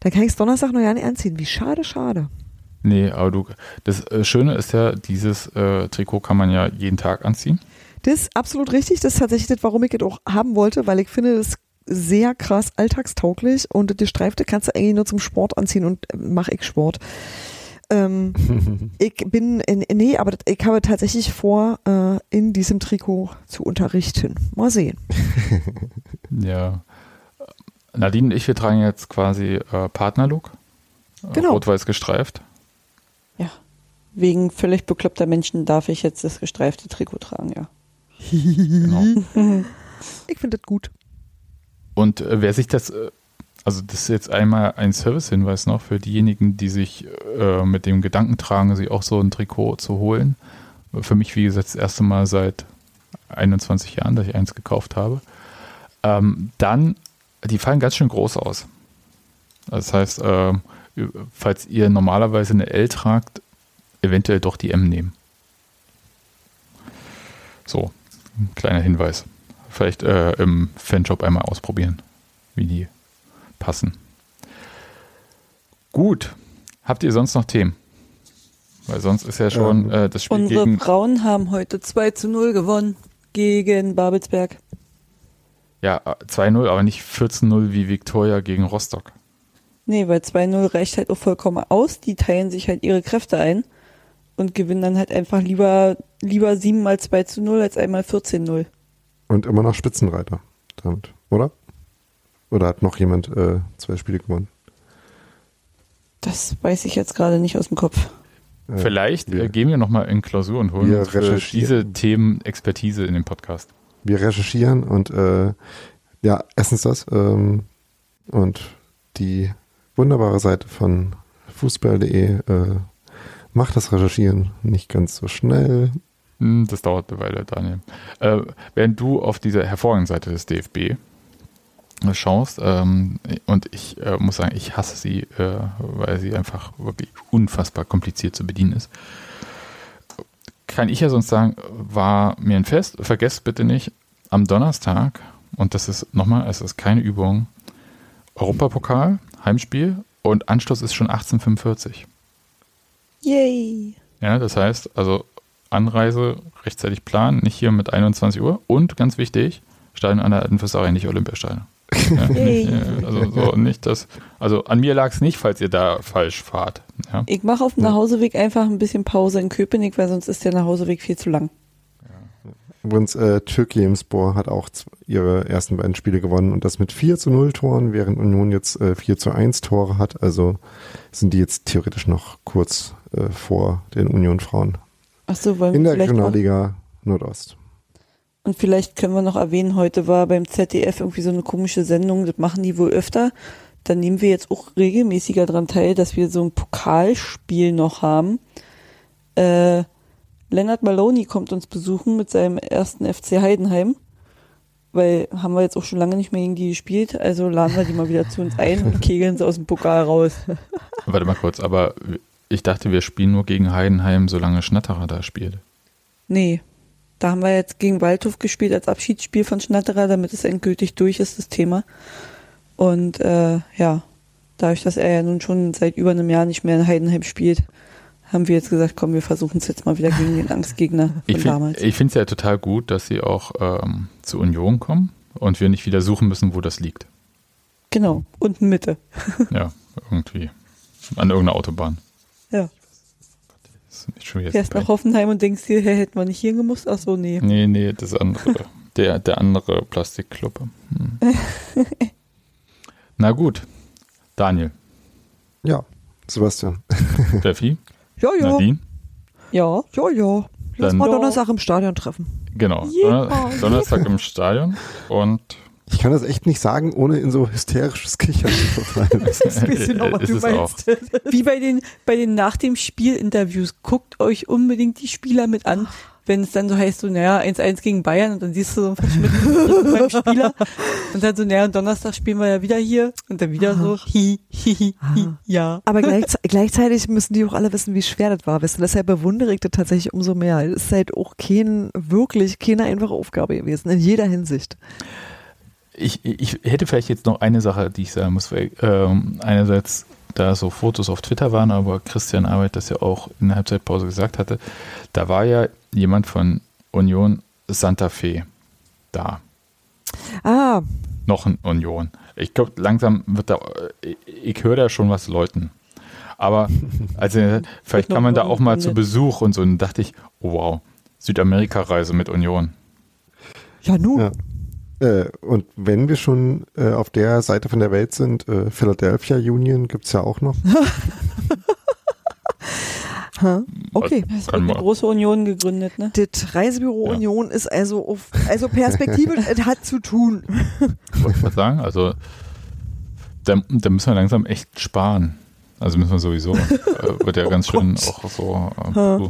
Dann kann ich es Donnerstag noch ja nicht anziehen. Wie schade, schade. Nee, aber du, das äh, Schöne ist ja, dieses äh, Trikot kann man ja jeden Tag anziehen. Das ist absolut richtig. Das ist tatsächlich das, warum ich es auch haben wollte, weil ich finde, das sehr krass alltagstauglich und das Gestreifte kannst du eigentlich nur zum Sport anziehen und äh, mache ich Sport. Ähm, <laughs> ich bin, in, nee, aber ich habe tatsächlich vor, äh, in diesem Trikot zu unterrichten. Mal sehen. <laughs> Ja. Nadine und ich, wir tragen jetzt quasi äh, Partnerlook. Äh, Genau. Rot-weiß gestreift. Ja. Wegen völlig bekloppter Menschen darf ich jetzt das gestreifte Trikot tragen, ja. Genau. <laughs> Ich finde das gut. Und äh, wer sich das, äh, also das ist jetzt einmal ein Service-Hinweis noch für diejenigen, die sich äh, mit dem Gedanken tragen, sich auch so ein Trikot zu holen. Für mich, wie gesagt, das erste Mal seit 21 Jahren, dass ich eins gekauft habe. Ähm, dann, die fallen ganz schön groß aus. Das heißt, ähm, falls ihr normalerweise eine L tragt, eventuell doch die M nehmen. So, ein kleiner Hinweis. Vielleicht äh, im Fanshop einmal ausprobieren, wie die passen. Gut. Habt ihr sonst noch Themen? Weil sonst ist ja schon Ähm, äh, das Spiel Unsere gegen. Frauen haben heute 2 zu 0 gewonnen gegen Babelsberg. Ja, äh, 2-0, aber nicht 14-0 wie Viktoria gegen Rostock. Nee, weil 2-0 reicht halt auch vollkommen aus. Die teilen sich halt ihre Kräfte ein und gewinnen dann halt einfach lieber, lieber 7 mal 2 zu 0 als einmal 14-0. Und immer noch Spitzenreiter damit, oder? Oder hat noch jemand äh, zwei Spiele gewonnen? Das weiß ich jetzt gerade nicht aus dem Kopf. Äh, Vielleicht wir, äh, gehen wir nochmal in Klausur und holen wir uns für recherchieren. diese Themen Expertise in den Podcast. wir recherchieren und äh, ja, erstens das ähm, und die wunderbare Seite von fußball.de äh, macht das Recherchieren nicht ganz so schnell. Hm, Das dauert eine Weile, Daniel. Äh, während du auf dieser hervorragenden Seite des DFB schaust, ähm, und ich äh, muss sagen, ich hasse sie, äh, weil sie einfach wirklich unfassbar kompliziert zu bedienen ist, kann ich ja sonst sagen, war mir ein Fest, vergesst bitte nicht, am Donnerstag, und das ist nochmal, es ist keine Übung, Europapokal, Heimspiel und Anschluss ist schon 1845. Yay! Ja, das heißt, also Anreise rechtzeitig planen, nicht hier mit 21 Uhr und ganz wichtig, Stadion an der alten Fürsterei, nicht Olympiastadion. Ja, <laughs> nicht, äh, also so nicht das, also an mir lag es nicht, falls ihr da falsch fahrt. Ja. Ich mache auf dem Nachhauseweg einfach ein bisschen Pause in Köpenick, weil sonst ist der Nachhauseweg viel zu lang. Übrigens, äh, Türkiyemspor hat auch ihre ersten beiden Spiele gewonnen und das mit 4 zu 0 Toren, während Union jetzt äh, 4 zu 1 Tore hat. Also sind die jetzt theoretisch noch kurz äh, vor den Union-Frauen. Achso, wollen In wir der Regionalliga Nordost. Und vielleicht können wir noch erwähnen, heute war beim ZDF irgendwie so eine komische Sendung, das machen die wohl öfter. Da nehmen wir jetzt auch regelmäßiger dran teil, dass wir so ein Pokalspiel noch haben. Äh, Leonard Maloney kommt uns besuchen mit seinem ersten FC Heidenheim. Weil haben wir jetzt auch schon lange nicht mehr gegen die gespielt, also laden wir die mal wieder zu uns ein und kegeln sie aus dem Pokal raus. <laughs> Warte mal kurz, aber ich dachte, wir spielen nur gegen Heidenheim, solange Schnatterer da spielt. Nee, Da haben wir jetzt gegen Waldhof gespielt als Abschiedsspiel von Schnatterer, damit es endgültig durch ist, das Thema. Und äh, ja, dadurch, dass er ja nun schon seit über einem Jahr nicht mehr in Heidenheim spielt, haben wir jetzt gesagt, komm, wir versuchen es jetzt mal wieder gegen den Angstgegner von Ich damals. finde es ja total gut, dass sie auch ähm, zur Union kommen und wir nicht wieder suchen müssen, wo das liegt. Genau, unten Mitte. <laughs> Ja, irgendwie. An irgendeiner Autobahn. Ja. Das ist nicht schon wieder Fährst nach Hoffenheim und denkst dir, hä, hätten wir nicht hier gemusst? Ach so, nee. Nee, nee, das andere. der, der andere Plastikkluppe. Hm. <laughs> Na gut. Daniel, Ja, Sebastian. Steffi, <laughs> Ja, ja, Nadine. Ja, ja, ja. Lass Dann- mal. Donnerstag im Stadion treffen. Genau. Donner Donnerstag im Stadion. Und Ich kann das echt nicht sagen, ohne in so hysterisches Kichern zu verfallen. Ich weiß genau, was Ist <laughs> du es auch. meinst. wie bei den, bei den nach dem Spiel-Interviews, guckt euch unbedingt die Spieler mit an. Wenn es dann so heißt, so, naja, 1-1 gegen Bayern und dann siehst du so einen verschmitzten beim Spieler <laughs> und dann so, naja, und Donnerstag spielen wir ja wieder hier und dann wieder so, hi, hi, hi, hi, ja. Aber gleichze gleichzeitig müssen die auch alle wissen, wie schwer das war. Wissen, deshalb bewundere ich das tatsächlich umso mehr. Es ist halt auch kein, wirklich keine einfache Aufgabe gewesen, in jeder Hinsicht. ich, ich hätte vielleicht jetzt noch eine Sache, die ich sagen muss. Weil, ähm, einerseits, da so Fotos auf Twitter waren, aber Christian Arbeit das ja auch in der Halbzeitpause gesagt hatte, da war ja jemand von Union Santa Fe da. Ah, Noch ein Union. Ich glaube, langsam wird da, ich, ich höre da schon was läuten. Aber <laughs> also, vielleicht noch kann man da auch mal zu. Besuch und so. Und dachte ich, oh wow, Südamerika-Reise mit Union. ja nun. Ja. Äh, und wenn wir schon äh, auf der Seite von der Welt sind, äh, Philadelphia Union gibt's ja auch noch. <laughs> Ha, Okay. Es wird eine große Union gegründet, ne? Das Reisebüro Ja. Union ist also auf, also perspektivisch, <laughs> es hat zu tun. Wollte ich mal sagen. Also, da, da müssen wir langsam echt sparen. Also müssen wir sowieso. <laughs> Äh, wird ja Oh ganz schön Gott. auch so.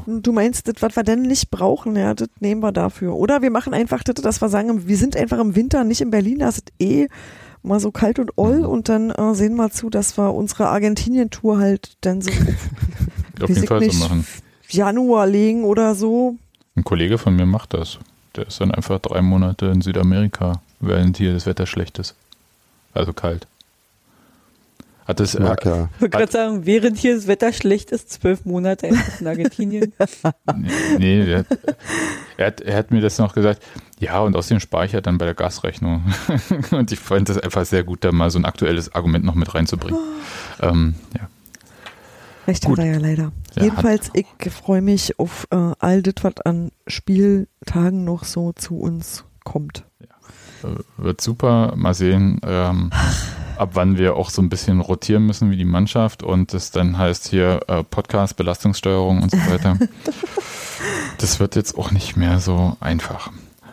Äh. Du meinst, das, was wir denn nicht brauchen, ja, das nehmen wir dafür. Oder wir machen einfach das, dass wir sagen, wir sind einfach im Winter nicht in Berlin, da ist es eh mal so kalt und oll und dann äh, sehen wir zu, dass wir unsere Argentinien-Tour halt dann so <laughs> auf jeden Fall so nicht. machen. Januar legen oder so. Ein Kollege von mir macht das. Der ist dann einfach drei Monate in Südamerika, während hier das Wetter schlecht ist. Also kalt. Hat das, äh, ja. Ich wollte gerade sagen, während hier das Wetter schlecht ist, zwölf Monate in Argentinien. <laughs> nee, der, hat- er, hat, er hat mir das noch gesagt. Ja, und außerdem spare ich ja dann bei der Gasrechnung. <laughs> und ich fand das einfach sehr gut, da mal so ein aktuelles Argument noch mit reinzubringen. Ähm, ja. Recht Gut. hat er ja leider. Ja, Jedenfalls, ich freue mich auf äh, all das, was an Spieltagen noch so zu uns kommt. Äh, Wird super. Mal sehen, ähm, <laughs> ab wann wir auch so ein bisschen rotieren müssen wie die Mannschaft und das dann heißt hier äh, Podcast, Belastungssteuerung und so weiter. <laughs> das wird jetzt auch nicht mehr so einfach.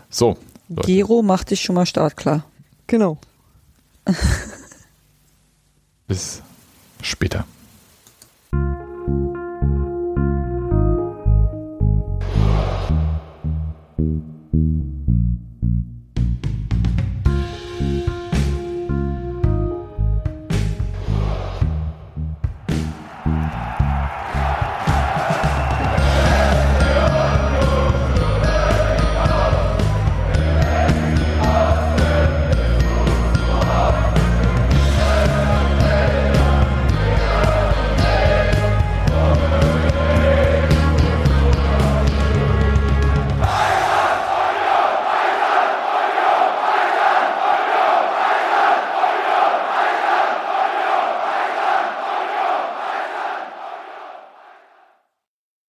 So, Leute. Gero macht dich schon mal startklar. Genau. bis später. thank you